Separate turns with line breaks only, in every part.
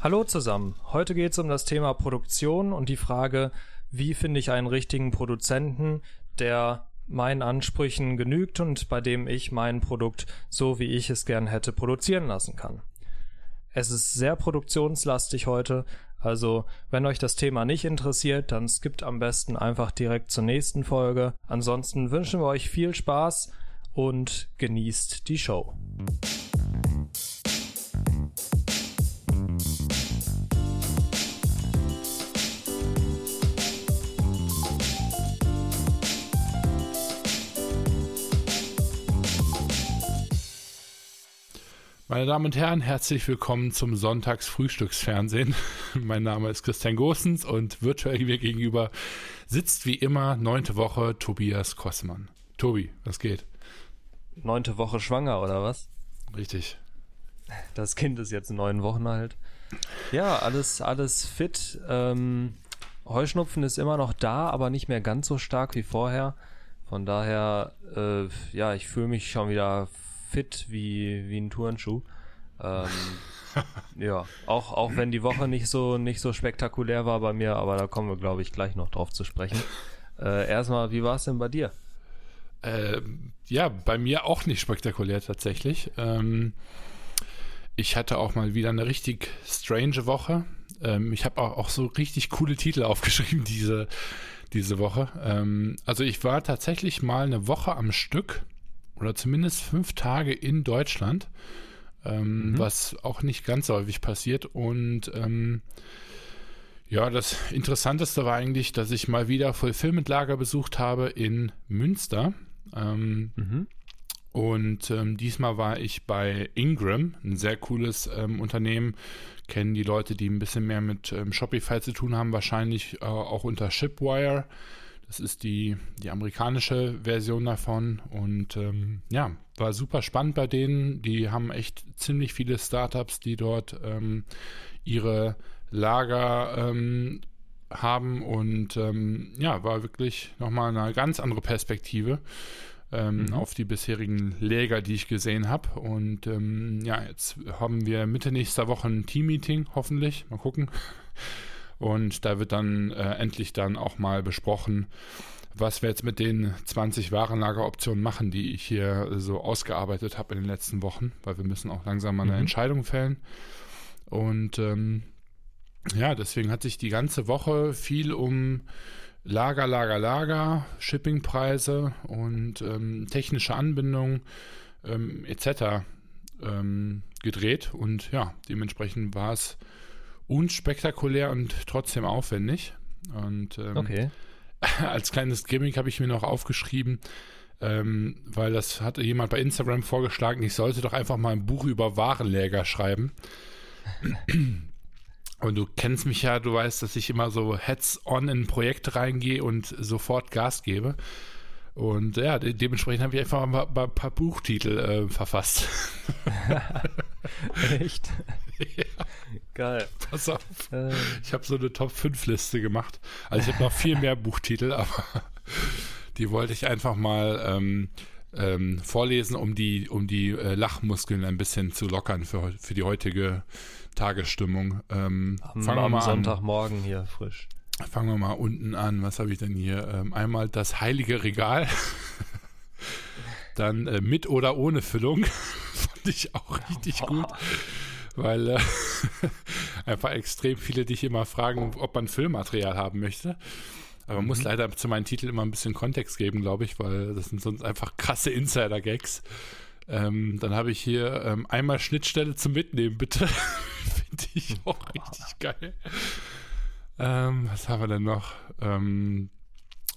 Hallo zusammen. Heute geht es um das Thema Produktion und die Frage, wie finde ich einen richtigen Produzenten, der meinen Ansprüchen genügt und bei dem ich mein Produkt so wie ich es gern hätte produzieren lassen kann. Es ist sehr produktionslastig heute, also wenn euch das Thema nicht interessiert, dann skippt am besten einfach direkt zur nächsten Folge. Ansonsten wünschen wir euch viel Spaß und genießt die Show.
Meine Damen und Herren, herzlich willkommen zum Sonntagsfrühstücksfernsehen. mein Name ist Christian Gosens und virtuell mir gegenüber sitzt wie immer neunte Woche Tobias Kossmann. Tobi, was geht?
Neunte Woche schwanger oder was?
Richtig.
Das Kind ist jetzt neun Wochen alt. Ja, alles, alles fit. Ähm, Heuschnupfen ist immer noch da, aber nicht mehr ganz so stark wie vorher. Von daher, äh, ja, ich fühle mich schon wieder fit wie, wie ein Turnschuh. Ähm, ja, auch, auch wenn die Woche nicht so, nicht so spektakulär war bei mir, aber da kommen wir, glaube ich, gleich noch drauf zu sprechen. Äh, erstmal, wie war es denn bei dir?
Äh, ja, bei mir auch nicht spektakulär tatsächlich. Ähm, ich hatte auch mal wieder eine richtig strange Woche. Ähm, ich habe auch, auch so richtig coole Titel aufgeschrieben diese, diese Woche. Ähm, also ich war tatsächlich mal eine Woche am Stück oder zumindest fünf Tage in Deutschland, ähm, mhm. was auch nicht ganz häufig passiert. Und ähm, ja, das Interessanteste war eigentlich, dass ich mal wieder Fulfillment-Lager besucht habe in Münster. Ähm, mhm. Und ähm, diesmal war ich bei Ingram, ein sehr cooles ähm, Unternehmen. Kennen die Leute, die ein bisschen mehr mit ähm, Shopify zu tun haben, wahrscheinlich äh, auch unter Shipwire. Das ist die, die amerikanische Version davon. Und ähm, ja, war super spannend bei denen. Die haben echt ziemlich viele Startups, die dort ähm, ihre Lager ähm, haben. Und ähm, ja, war wirklich nochmal eine ganz andere Perspektive. Ähm, mhm. auf die bisherigen Läger, die ich gesehen habe. Und ähm, ja, jetzt haben wir Mitte nächster Woche ein Team-Meeting, hoffentlich. Mal gucken. Und da wird dann äh, endlich dann auch mal besprochen, was wir jetzt mit den 20 Warenlageroptionen machen, die ich hier so ausgearbeitet habe in den letzten Wochen, weil wir müssen auch langsam mal eine mhm. Entscheidung fällen. Und ähm, ja, deswegen hat sich die ganze Woche viel um Lager, Lager, Lager, Shippingpreise und ähm, technische Anbindung ähm, etc. Ähm, gedreht. Und ja, dementsprechend war es unspektakulär und trotzdem aufwendig. Und ähm, okay. als kleines Gimmick habe ich mir noch aufgeschrieben, ähm, weil das hatte jemand bei Instagram vorgeschlagen, ich sollte doch einfach mal ein Buch über Warenläger schreiben. Und du kennst mich ja, du weißt, dass ich immer so heads-on in ein Projekt reingehe und sofort Gas gebe. Und ja, de dementsprechend habe ich einfach mal ein paar, paar Buchtitel äh, verfasst.
Echt? ja. Geil.
Pass auf. Äh. Ich habe so eine Top-5-Liste gemacht. Also ich habe noch viel mehr Buchtitel, aber die wollte ich einfach mal ähm, ähm, vorlesen, um die, um die äh, Lachmuskeln ein bisschen zu lockern für, für die heutige Tagesstimmung. Ähm,
am, fangen wir mal Sonntagmorgen hier frisch.
Fangen wir mal unten an. Was habe ich denn hier? Ähm, einmal das heilige Regal. Dann äh, mit oder ohne Füllung. Fand ich auch richtig gut. Weil äh, einfach extrem viele dich immer fragen, ob man Füllmaterial haben möchte. Aber man mhm. muss leider zu meinen Titeln immer ein bisschen Kontext geben, glaube ich, weil das sind sonst einfach krasse Insider-Gags. Ähm, dann habe ich hier ähm, einmal Schnittstelle zum Mitnehmen, bitte. Finde ich auch richtig geil. Ähm, was haben wir denn noch? Ähm,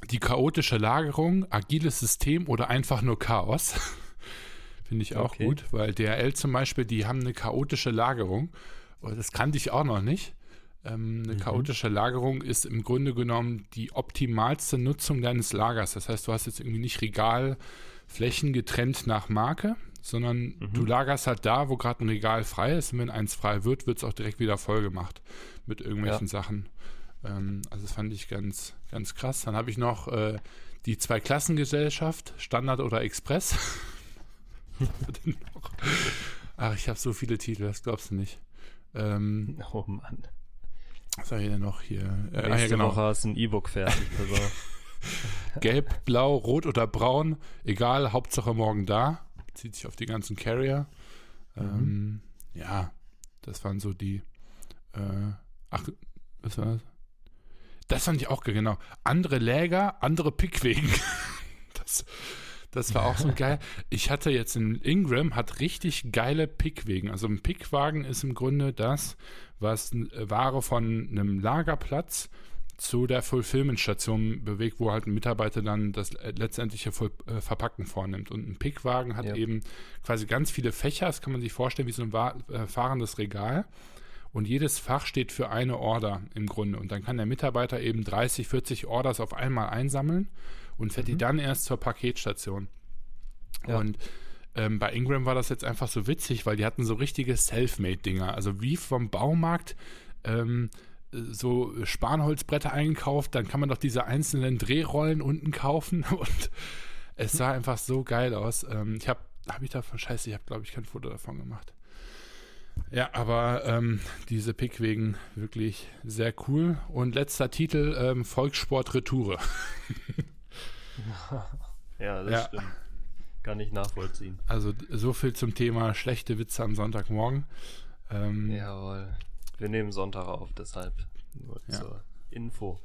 die chaotische Lagerung, agiles System oder einfach nur Chaos. Finde ich auch okay. gut, weil DRL zum Beispiel, die haben eine chaotische Lagerung. Das kannte ich auch noch nicht. Ähm, eine mhm. chaotische Lagerung ist im Grunde genommen die optimalste Nutzung deines Lagers. Das heißt, du hast jetzt irgendwie nicht Regalflächen getrennt nach Marke, sondern mhm. du lagerst halt da, wo gerade ein Regal frei ist. Und wenn eins frei wird, wird es auch direkt wieder voll gemacht mit irgendwelchen ja. Sachen. Ähm, also das fand ich ganz, ganz krass. Dann habe ich noch äh, die Zwei-Klassengesellschaft, Standard oder Express. Ach, ich habe so viele Titel, das glaubst du nicht. Ähm,
oh Mann.
Was sag ich denn noch hier?
Äh, Nächste ah, ja, genau. Woche hast du ein E-Book fertig. Also.
Gelb, blau, rot oder braun, egal, Hauptsache morgen da. Zieht sich auf die ganzen Carrier. Mhm. Ähm, ja, das waren so die. Äh, ach, was war das? Das fand ich auch genau. Andere Läger, andere Pickwegen. das, das war auch so geil. Ich hatte jetzt in Ingram, hat richtig geile Pickwegen. Also ein Pickwagen ist im Grunde das, was Ware von einem Lagerplatz zu der Fulfillment-Station bewegt, wo halt ein Mitarbeiter dann das letztendliche äh, Verpacken vornimmt. Und ein Pickwagen hat ja. eben quasi ganz viele Fächer, das kann man sich vorstellen wie so ein äh, fahrendes Regal. Und jedes Fach steht für eine Order im Grunde. Und dann kann der Mitarbeiter eben 30, 40 Orders auf einmal einsammeln und fährt mhm. die dann erst zur Paketstation. Ja. Und ähm, bei Ingram war das jetzt einfach so witzig, weil die hatten so richtige Selfmade-Dinger. Also wie vom Baumarkt ähm, so Spanholzbretter eingekauft, dann kann man doch diese einzelnen Drehrollen unten kaufen und es sah einfach so geil aus. Ähm, ich habe, habe ich davon, scheiße, ich habe glaube ich kein Foto davon gemacht. Ja, aber ähm, diese Pickwegen wirklich sehr cool. Und letzter Titel, ähm, Volkssport Retoure.
ja, das ja. stimmt. Kann ich nachvollziehen.
Also so viel zum Thema schlechte Witze am Sonntagmorgen.
Ähm, Jawohl. Wir nehmen Sonntag auf, deshalb nur ja. zur Info.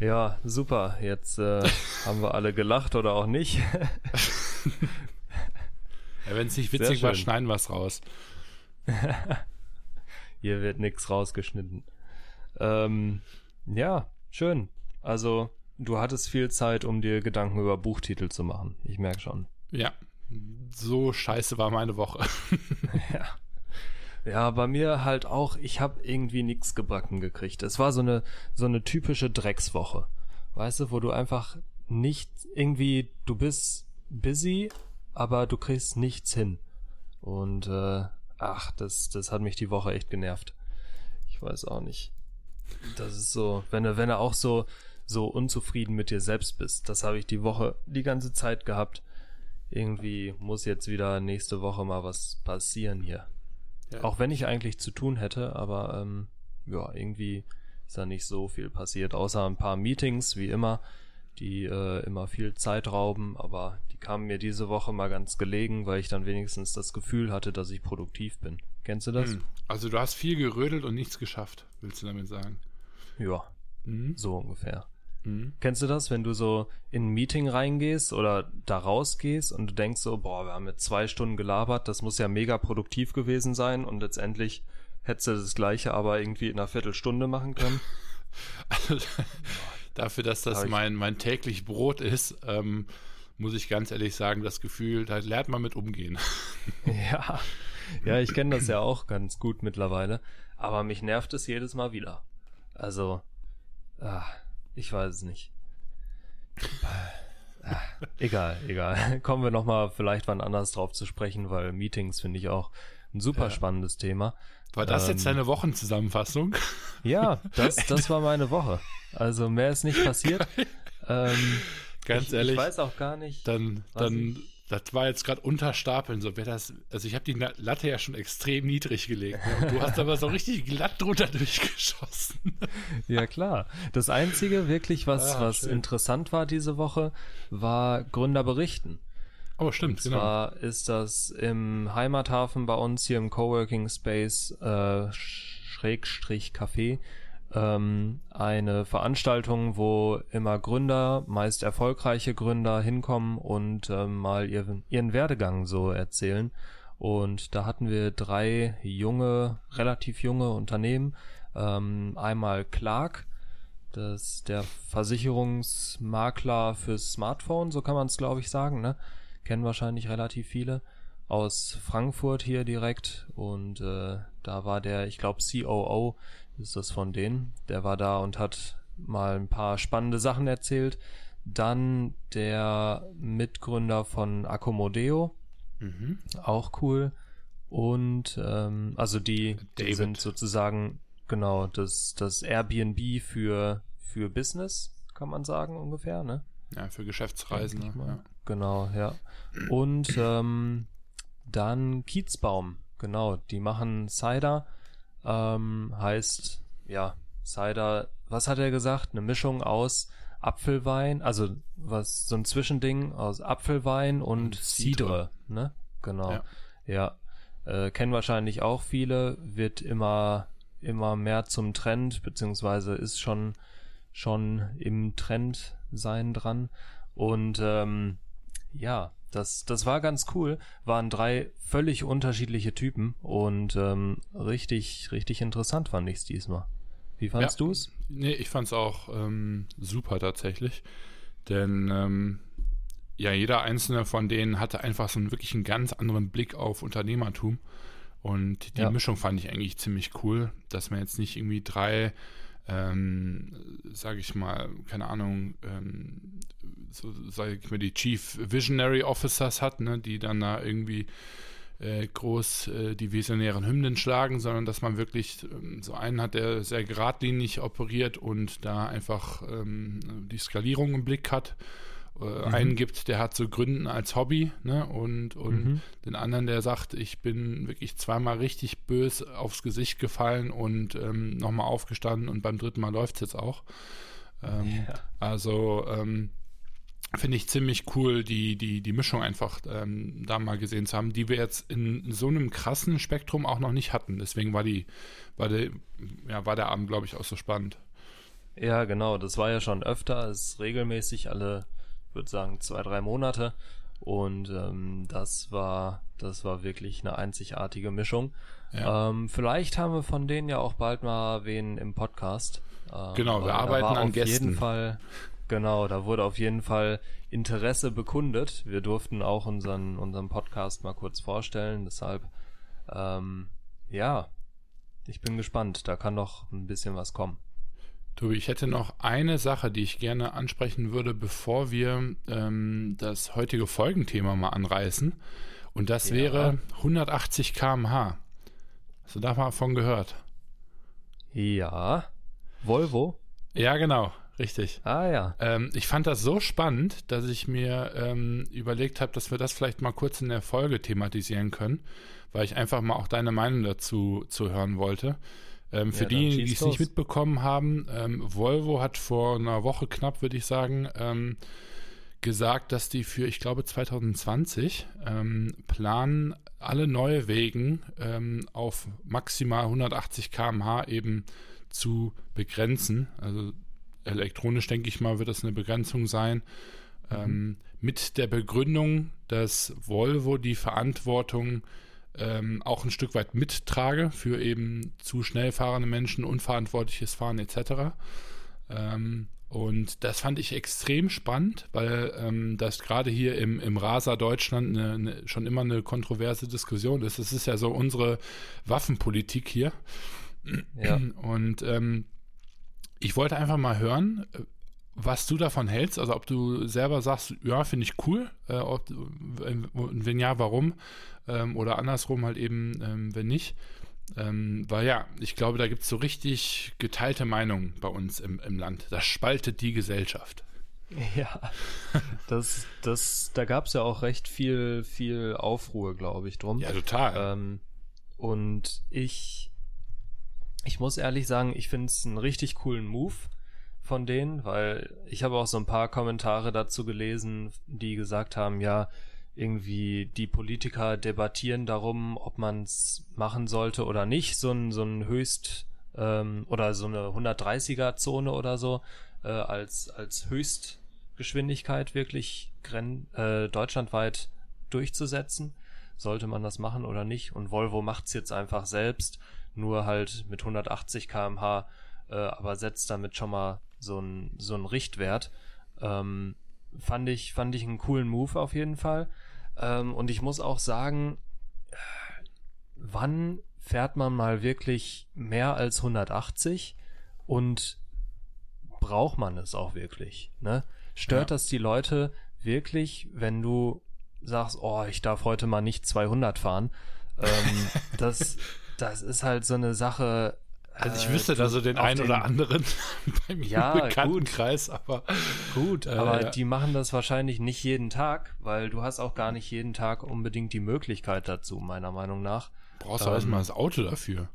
Ja, super. Jetzt äh, haben wir alle gelacht oder auch nicht. ja,
Wenn es nicht witzig war, schneiden wir es raus.
Hier wird nichts rausgeschnitten. Ähm, ja, schön. Also, du hattest viel Zeit, um dir Gedanken über Buchtitel zu machen. Ich merke schon.
Ja, so scheiße war meine Woche.
ja. Ja, bei mir halt auch, ich habe irgendwie nichts gebacken gekriegt. Es war so eine so eine typische Dreckswoche. Weißt du, wo du einfach nicht irgendwie du bist busy, aber du kriegst nichts hin. Und äh, ach, das das hat mich die Woche echt genervt. Ich weiß auch nicht. Das ist so, wenn du wenn du auch so so unzufrieden mit dir selbst bist. Das habe ich die Woche die ganze Zeit gehabt. Irgendwie muss jetzt wieder nächste Woche mal was passieren hier. Ja. Auch wenn ich eigentlich zu tun hätte, aber ähm, ja, irgendwie ist da nicht so viel passiert, außer ein paar Meetings, wie immer, die äh, immer viel Zeit rauben, aber kamen mir diese Woche mal ganz gelegen, weil ich dann wenigstens das Gefühl hatte, dass ich produktiv bin. Kennst du das? Hm.
Also du hast viel gerödelt und nichts geschafft, willst du damit sagen?
Ja, mhm. so ungefähr. Mhm. Kennst du das, wenn du so in ein Meeting reingehst oder da rausgehst und du denkst so, boah, wir haben jetzt zwei Stunden gelabert, das muss ja mega produktiv gewesen sein und letztendlich hättest du das gleiche aber irgendwie in einer Viertelstunde machen können?
Also, dafür, dass das mein, mein täglich Brot ist, ähm, muss ich ganz ehrlich sagen, das Gefühl, da lernt man mit umgehen.
Ja, ja, ich kenne das ja auch ganz gut mittlerweile, aber mich nervt es jedes Mal wieder. Also, ah, ich weiß es nicht. Ah, egal, egal. Kommen wir nochmal vielleicht wann anders drauf zu sprechen, weil Meetings finde ich auch ein super ja. spannendes Thema.
War das ähm, jetzt deine Wochenzusammenfassung?
Ja, das, das war meine Woche. Also mehr ist nicht passiert. Ähm,
Ganz ich, ehrlich. Ich
weiß auch gar nicht.
Dann, dann das war jetzt gerade unter Stapeln. So, wer das, also ich habe die Latte ja schon extrem niedrig gelegt. Ne? du hast aber so richtig glatt drunter durchgeschossen.
ja, klar. Das Einzige wirklich, was, ah, was interessant war diese Woche, war Gründerberichten.
Oh, stimmt,
Und zwar genau. ist das im Heimathafen bei uns hier im Coworking Space äh, Schrägstrich Café ähm, eine Veranstaltung, wo immer Gründer, meist erfolgreiche Gründer hinkommen und ähm, mal ihren, ihren Werdegang so erzählen. Und da hatten wir drei junge, relativ junge Unternehmen. Ähm, einmal Clark, das ist der Versicherungsmakler fürs Smartphone, so kann man es glaube ich sagen, ne? Kennen wahrscheinlich relativ viele aus Frankfurt hier direkt und äh, da war der, ich glaube, COO ist das von denen. Der war da und hat mal ein paar spannende Sachen erzählt. Dann der Mitgründer von Accomodeo. Mhm. Auch cool. Und ähm, also die, die sind sozusagen genau das, das Airbnb für, für Business, kann man sagen, ungefähr, ne?
Ja, für Geschäftsreisen. Ja.
Genau, ja. Und ähm, dann Kiezbaum, genau, die machen Cider Ähm, heißt, ja, Cider, was hat er gesagt? Eine Mischung aus Apfelwein, also was so ein Zwischending aus Apfelwein und, und Cidre, ne? Genau. Ja. ja. Äh, kennen wahrscheinlich auch viele, wird immer immer mehr zum Trend, beziehungsweise ist schon schon im Trend sein dran. Und ähm, ja, das, das war ganz cool. Waren drei völlig unterschiedliche Typen und ähm, richtig, richtig interessant fand ich es diesmal. Wie fandest ja, du es?
Nee, ich fand es auch ähm, super tatsächlich. Denn ähm, ja, jeder einzelne von denen hatte einfach so einen wirklich einen ganz anderen Blick auf Unternehmertum. Und die ja. Mischung fand ich eigentlich ziemlich cool, dass man jetzt nicht irgendwie drei, ähm, sage ich mal, keine Ahnung, ähm, so sage ich mal, die Chief Visionary Officers hat, ne, die dann da irgendwie äh, groß äh, die visionären Hymnen schlagen, sondern dass man wirklich ähm, so einen hat, der sehr geradlinig operiert und da einfach ähm, die Skalierung im Blick hat. Äh, mhm. Einen gibt, der hat so Gründen als Hobby, ne? Und, und mhm. den anderen, der sagt, ich bin wirklich zweimal richtig bös aufs Gesicht gefallen und ähm, nochmal aufgestanden und beim dritten Mal läuft es jetzt auch. Ähm, ja. Also ähm, finde ich ziemlich cool, die, die, die Mischung einfach ähm, da mal gesehen zu haben, die wir jetzt in so einem krassen Spektrum auch noch nicht hatten. Deswegen war die, war der, ja, war der Abend, glaube ich, auch so spannend.
Ja, genau, das war ja schon öfter, es ist regelmäßig alle, würde sagen, zwei, drei Monate. Und ähm, das war, das war wirklich eine einzigartige Mischung. Ja. Ähm, vielleicht haben wir von denen ja auch bald mal wen im Podcast.
Ähm, genau, wir arbeiten an
auf
Gästen.
Auf jeden Fall Genau, da wurde auf jeden Fall Interesse bekundet. Wir durften auch unseren, unseren Podcast mal kurz vorstellen. Deshalb, ähm, ja, ich bin gespannt. Da kann noch ein bisschen was kommen.
Tobi, ich hätte noch eine Sache, die ich gerne ansprechen würde, bevor wir ähm, das heutige Folgenthema mal anreißen. Und das ja. wäre 180 km/h. Hast du davon gehört?
Ja. Volvo?
Ja, genau. Richtig.
Ah ja.
Ähm, ich fand das so spannend, dass ich mir ähm, überlegt habe, dass wir das vielleicht mal kurz in der Folge thematisieren können, weil ich einfach mal auch deine Meinung dazu zu hören wollte. Ähm, für ja, diejenigen, die es nicht mitbekommen haben, ähm, Volvo hat vor einer Woche knapp, würde ich sagen, ähm, gesagt, dass die für, ich glaube, 2020 ähm, planen, alle neue Wegen auf maximal 180 km/h eben zu begrenzen. Also elektronisch, denke ich mal, wird das eine Begrenzung sein. Mhm. Ähm, mit der Begründung, dass Volvo die Verantwortung ähm, auch ein Stück weit mittrage für eben zu schnell fahrende Menschen, unverantwortliches Fahren etc. Ähm, und das fand ich extrem spannend, weil ähm, das gerade hier im, im Rasa Deutschland eine, eine, schon immer eine kontroverse Diskussion ist. Das ist ja so unsere Waffenpolitik hier. Ja. Und ähm, ich wollte einfach mal hören, was du davon hältst. Also ob du selber sagst, ja, finde ich cool. Äh, ob, wenn ja, warum? Ähm, oder andersrum halt eben, ähm, wenn nicht. Ähm, weil ja, ich glaube, da gibt es so richtig geteilte Meinungen bei uns im, im Land. Das spaltet die Gesellschaft.
Ja, das, das, da gab es ja auch recht viel, viel Aufruhr, glaube ich, drum.
Ja, total.
Ähm, und ich, ich muss ehrlich sagen, ich finde es einen richtig coolen Move von denen, weil ich habe auch so ein paar Kommentare dazu gelesen, die gesagt haben, ja, irgendwie die Politiker debattieren darum, ob man es machen sollte oder nicht, so ein, so ein Höchst ähm, oder so eine 130er Zone oder so äh, als, als Höchstgeschwindigkeit wirklich gren äh, deutschlandweit durchzusetzen. Sollte man das machen oder nicht? Und Volvo macht's jetzt einfach selbst nur halt mit 180 km/h, äh, aber setzt damit schon mal so einen so einen Richtwert. Ähm, fand ich fand ich einen coolen Move auf jeden Fall. Ähm, und ich muss auch sagen, wann fährt man mal wirklich mehr als 180 und braucht man es auch wirklich? Ne? Stört ja. das die Leute wirklich, wenn du sagst, oh, ich darf heute mal nicht 200 fahren? Ähm, das das ist halt so eine Sache.
Also ich wüsste äh, da so den einen den, oder anderen
bei mir ja, im
Bekanntenkreis, aber
gut, äh, aber ja. die machen das wahrscheinlich nicht jeden Tag, weil du hast auch gar nicht jeden Tag unbedingt die Möglichkeit dazu, meiner Meinung nach.
Brauchst du ähm, erstmal das Auto dafür.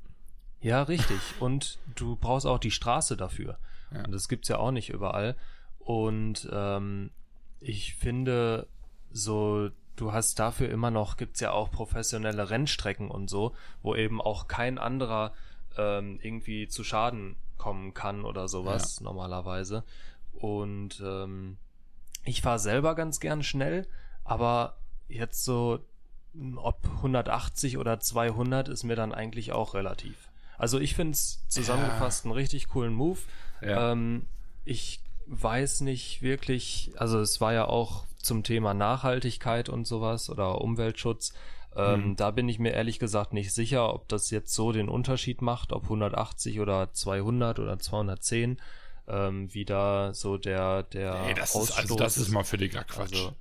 Ja, richtig. Und du brauchst auch die Straße dafür. Ja. Und das gibt's ja auch nicht überall. Und ähm, ich finde, so, du hast dafür immer noch, gibt's ja auch professionelle Rennstrecken und so, wo eben auch kein anderer ähm, irgendwie zu Schaden kommen kann oder sowas, ja. normalerweise. Und ähm, ich fahre selber ganz gern schnell, aber jetzt so, ob 180 oder 200 ist mir dann eigentlich auch relativ. Also ich finde es zusammengefasst ja. einen richtig coolen Move. Ja. Ähm, ich weiß nicht wirklich, also es war ja auch zum Thema Nachhaltigkeit und sowas oder Umweltschutz. Ähm, mhm. Da bin ich mir ehrlich gesagt nicht sicher, ob das jetzt so den Unterschied macht, ob 180 oder 200 oder 210 ähm, wie da so der der
nee, das Ausstoß ist, also das ist mal völliger Quatsch.
Also,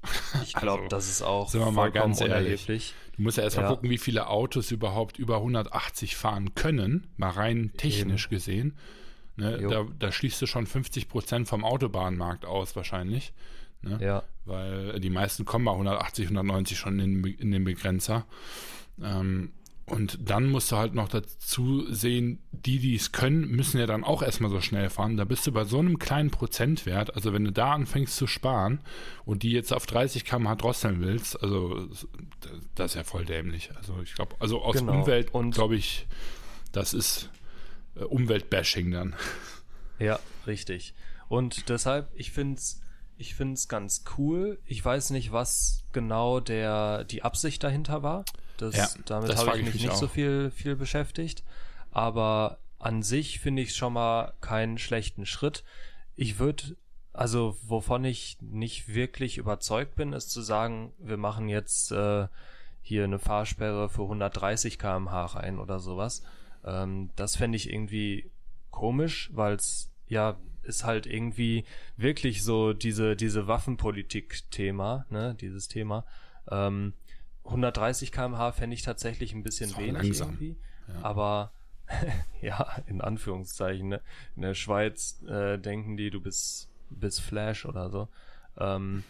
ich glaube, also, das ist auch
sind wir mal ganz ehrlich. Du musst ja erst ja. mal gucken, wie viele Autos überhaupt über 180 fahren können, mal rein technisch Eben. gesehen. Ne, da, da, schließt du schon 50 Prozent vom Autobahnmarkt aus wahrscheinlich. Ne?
Ja.
Weil die meisten kommen bei 180, 190 schon in, in den Begrenzer. Ähm, und dann musst du halt noch dazu sehen, die, die es können, müssen ja dann auch erstmal so schnell fahren. Da bist du bei so einem kleinen Prozentwert, also wenn du da anfängst zu sparen und die jetzt auf 30 km/h drosseln willst, also das ist ja voll dämlich. Also ich glaube, also aus genau. Umwelt, glaube ich, das ist äh, Umweltbashing dann.
Ja, richtig. Und deshalb, ich finde es ich find's ganz cool. Ich weiß nicht, was genau der, die Absicht dahinter war. Das, ja, damit habe ich mich nicht auch. so viel, viel beschäftigt. Aber an sich finde ich schon mal keinen schlechten Schritt. Ich würde, also wovon ich nicht wirklich überzeugt bin, ist zu sagen, wir machen jetzt äh, hier eine Fahrsperre für 130 km/h rein oder sowas. Ähm, das fände ich irgendwie komisch, weil es ja ist halt irgendwie wirklich so diese diese Waffenpolitik-Thema, ne, dieses Thema. Ähm, 130 km/h fände ich tatsächlich ein bisschen wenig langsam. irgendwie. Ja. Aber ja, in Anführungszeichen. Ne? In der Schweiz äh, denken die, du bist, bist Flash oder so. Ähm,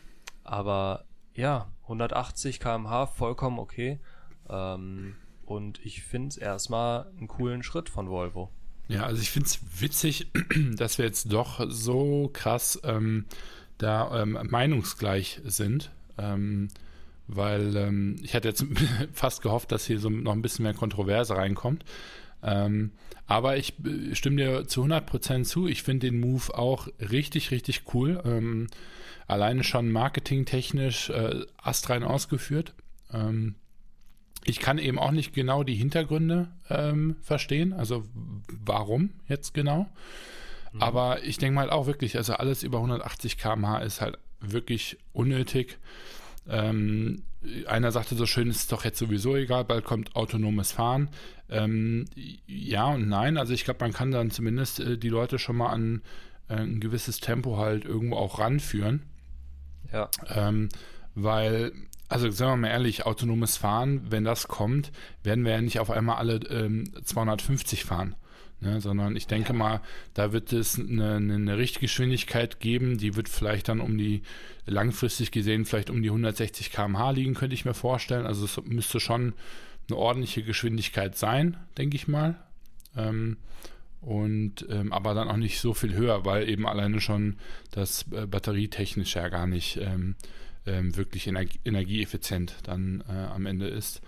aber ja, 180 km/h vollkommen okay. Ähm, und ich finde es erstmal einen coolen Schritt von Volvo.
Ja, also ich finde es witzig, dass wir jetzt doch so krass ähm, da ähm, meinungsgleich sind. Ähm, weil ähm, ich hatte jetzt fast gehofft, dass hier so noch ein bisschen mehr Kontroverse reinkommt. Ähm, aber ich äh, stimme dir zu 100% zu. Ich finde den Move auch richtig, richtig cool. Ähm, alleine schon marketingtechnisch äh, astrein ausgeführt. Ähm, ich kann eben auch nicht genau die Hintergründe ähm, verstehen, also warum jetzt genau. Mhm. Aber ich denke mal auch wirklich, also alles über 180 km/h ist halt wirklich unnötig. Ähm, einer sagte so schön, ist doch jetzt sowieso egal, bald kommt autonomes Fahren. Ähm, ja und nein, also ich glaube, man kann dann zumindest äh, die Leute schon mal an äh, ein gewisses Tempo halt irgendwo auch ranführen.
Ja.
Ähm, weil, also sagen wir mal ehrlich, autonomes Fahren, wenn das kommt, werden wir ja nicht auf einmal alle ähm, 250 fahren. Ne, sondern ich denke ja. mal, da wird es eine, eine, Richtgeschwindigkeit geben, die wird vielleicht dann um die, langfristig gesehen, vielleicht um die 160 km/h liegen, könnte ich mir vorstellen. Also es müsste schon eine ordentliche Geschwindigkeit sein, denke ich mal. Ähm, und ähm, aber dann auch nicht so viel höher, weil eben alleine schon das äh, batterietechnisch ja gar nicht ähm, ähm wirklich ener energieeffizient dann äh, am Ende ist.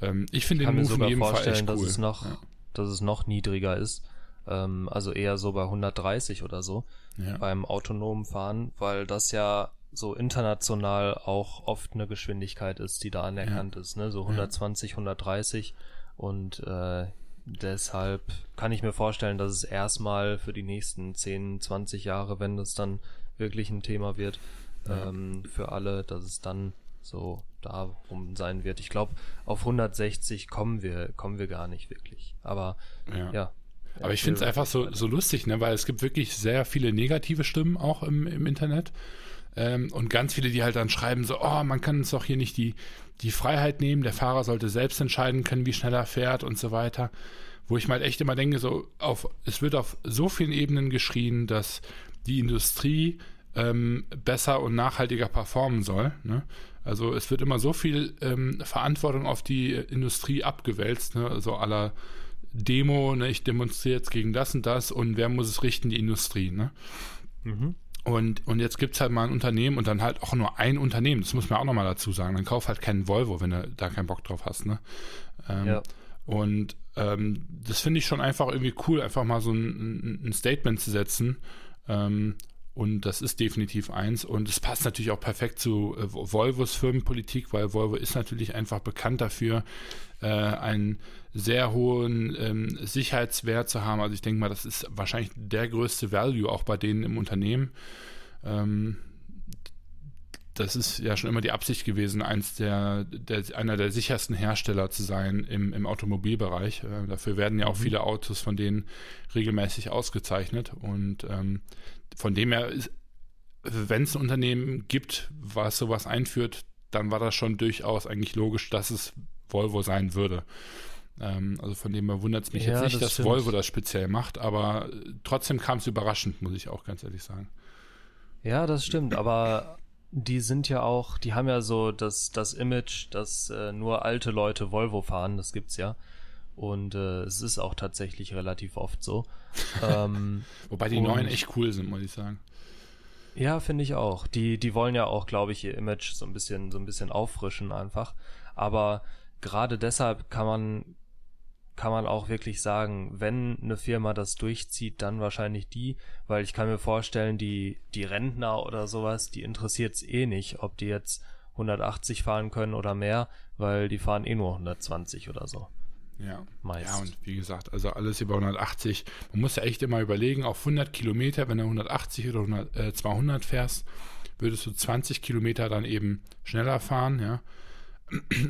Ähm, ich finde den Move in jedem Fall echt cool.
Dass es noch ja dass es noch niedriger ist. Ähm, also eher so bei 130 oder so ja. beim autonomen Fahren, weil das ja so international auch oft eine Geschwindigkeit ist, die da anerkannt ja. ist, ne? So 120, ja. 130 und äh, deshalb kann ich mir vorstellen, dass es erstmal für die nächsten 10, 20 Jahre, wenn das dann wirklich ein Thema wird, ja. ähm, für alle, dass es dann so darum sein wird. Ich glaube, auf 160 kommen wir, kommen wir gar nicht wirklich. Aber ja. ja
aber ich finde es einfach so, so lustig, ne? weil es gibt wirklich sehr viele negative Stimmen auch im, im Internet. Ähm, und ganz viele, die halt dann schreiben, so, oh, man kann uns doch hier nicht die, die Freiheit nehmen, der Fahrer sollte selbst entscheiden können, wie schnell er fährt und so weiter. Wo ich mal halt echt immer denke, so, auf, es wird auf so vielen Ebenen geschrien, dass die Industrie ähm, besser und nachhaltiger performen soll. Ne? Also es wird immer so viel ähm, Verantwortung auf die Industrie abgewälzt, ne? also aller Demo, ne, ich demonstriere jetzt gegen das und das und wer muss es richten? Die Industrie. Ne? Mhm. Und, und jetzt gibt es halt mal ein Unternehmen und dann halt auch nur ein Unternehmen. Das muss man auch nochmal dazu sagen. Dann kauf halt keinen Volvo, wenn du da keinen Bock drauf hast. Ne? Ähm, ja. Und ähm, das finde ich schon einfach irgendwie cool, einfach mal so ein, ein Statement zu setzen. Ähm, und das ist definitiv eins. Und es passt natürlich auch perfekt zu äh, Volvos Firmenpolitik, weil Volvo ist natürlich einfach bekannt dafür, äh, einen sehr hohen ähm, Sicherheitswert zu haben. Also ich denke mal, das ist wahrscheinlich der größte Value auch bei denen im Unternehmen. Ähm, das ist ja schon immer die Absicht gewesen, eins der, der einer der sichersten Hersteller zu sein im, im Automobilbereich. Äh, dafür werden ja auch mhm. viele Autos von denen regelmäßig ausgezeichnet. Und ähm, von dem her, wenn es ein Unternehmen gibt, was sowas einführt, dann war das schon durchaus eigentlich logisch, dass es Volvo sein würde. Ähm, also von dem her wundert es mich ja, jetzt nicht, das dass stimmt. Volvo das speziell macht, aber trotzdem kam es überraschend, muss ich auch ganz ehrlich sagen.
Ja, das stimmt, aber die sind ja auch, die haben ja so das, das Image, dass äh, nur alte Leute Volvo fahren, das gibt's ja. Und äh, es ist auch tatsächlich relativ oft so.
ähm, Wobei die neuen echt cool sind, muss ich sagen.
Ja, finde ich auch. Die, die wollen ja auch, glaube ich, ihr Image so ein bisschen, so ein bisschen auffrischen einfach. Aber gerade deshalb kann man, kann man auch wirklich sagen, wenn eine Firma das durchzieht, dann wahrscheinlich die, weil ich kann mir vorstellen, die, die Rentner oder sowas, die interessiert es eh nicht, ob die jetzt 180 fahren können oder mehr, weil die fahren eh nur 120 oder so.
Ja, meist. Ja, und wie gesagt, also alles über 180. Man muss ja echt immer überlegen, auf 100 Kilometer, wenn du 180 oder 100, äh, 200 fährst, würdest du 20 Kilometer dann eben schneller fahren, ja.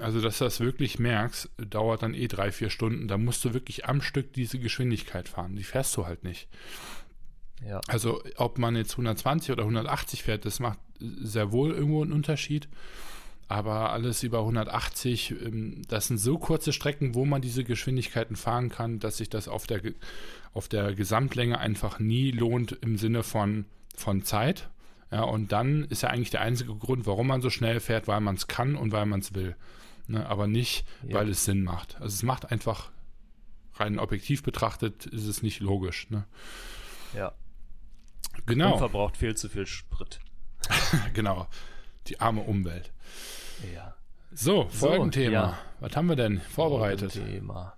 Also, dass du das wirklich merkst, dauert dann eh drei, vier Stunden. Da musst du wirklich am Stück diese Geschwindigkeit fahren. Die fährst du halt nicht. Ja. Also, ob man jetzt 120 oder 180 fährt, das macht sehr wohl irgendwo einen Unterschied aber alles über 180, ähm, das sind so kurze Strecken, wo man diese Geschwindigkeiten fahren kann, dass sich das auf der, auf der Gesamtlänge einfach nie lohnt im Sinne von, von Zeit. Ja, und dann ist ja eigentlich der einzige Grund, warum man so schnell fährt, weil man es kann und weil man es will. Ne, aber nicht, ja. weil es Sinn macht. Also es macht einfach, rein objektiv betrachtet, ist es nicht logisch. Ne?
Ja. Genau. Und verbraucht viel zu viel Sprit.
genau. Die arme Umwelt. Ja. So, Folgenthema. So, ja. Was haben wir denn vorbereitet?
Folgenthema.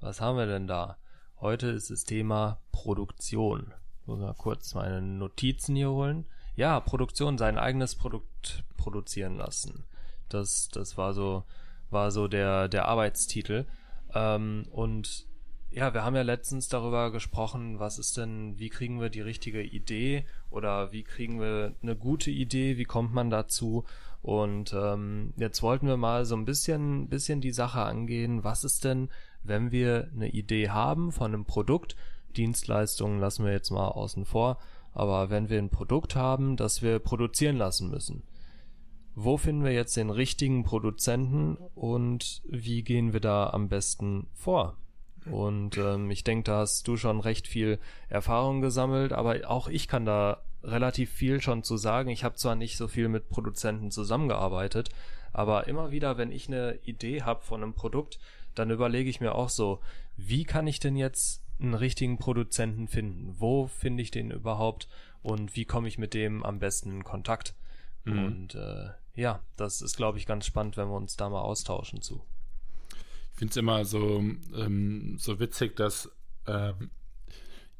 Was haben wir denn da? Heute ist das Thema Produktion. Ich muss mal kurz meine Notizen hier holen. Ja, Produktion, sein eigenes Produkt produzieren lassen. Das, das war so, war so der, der Arbeitstitel. Ähm, und ja, wir haben ja letztens darüber gesprochen, was ist denn, wie kriegen wir die richtige Idee oder wie kriegen wir eine gute Idee, wie kommt man dazu? Und ähm, jetzt wollten wir mal so ein bisschen, bisschen die Sache angehen. Was ist denn, wenn wir eine Idee haben von einem Produkt? Dienstleistungen lassen wir jetzt mal außen vor. Aber wenn wir ein Produkt haben, das wir produzieren lassen müssen, wo finden wir jetzt den richtigen Produzenten und wie gehen wir da am besten vor? Und ähm, ich denke, da hast du schon recht viel Erfahrung gesammelt, aber auch ich kann da relativ viel schon zu sagen. Ich habe zwar nicht so viel mit Produzenten zusammengearbeitet, aber immer wieder, wenn ich eine Idee habe von einem Produkt, dann überlege ich mir auch so, wie kann ich denn jetzt einen richtigen Produzenten finden? Wo finde ich den überhaupt und wie komme ich mit dem am besten in Kontakt? Mhm. Und äh, ja, das ist, glaube ich, ganz spannend, wenn wir uns da mal austauschen zu.
Ich finde es immer so, ähm, so witzig, dass ähm,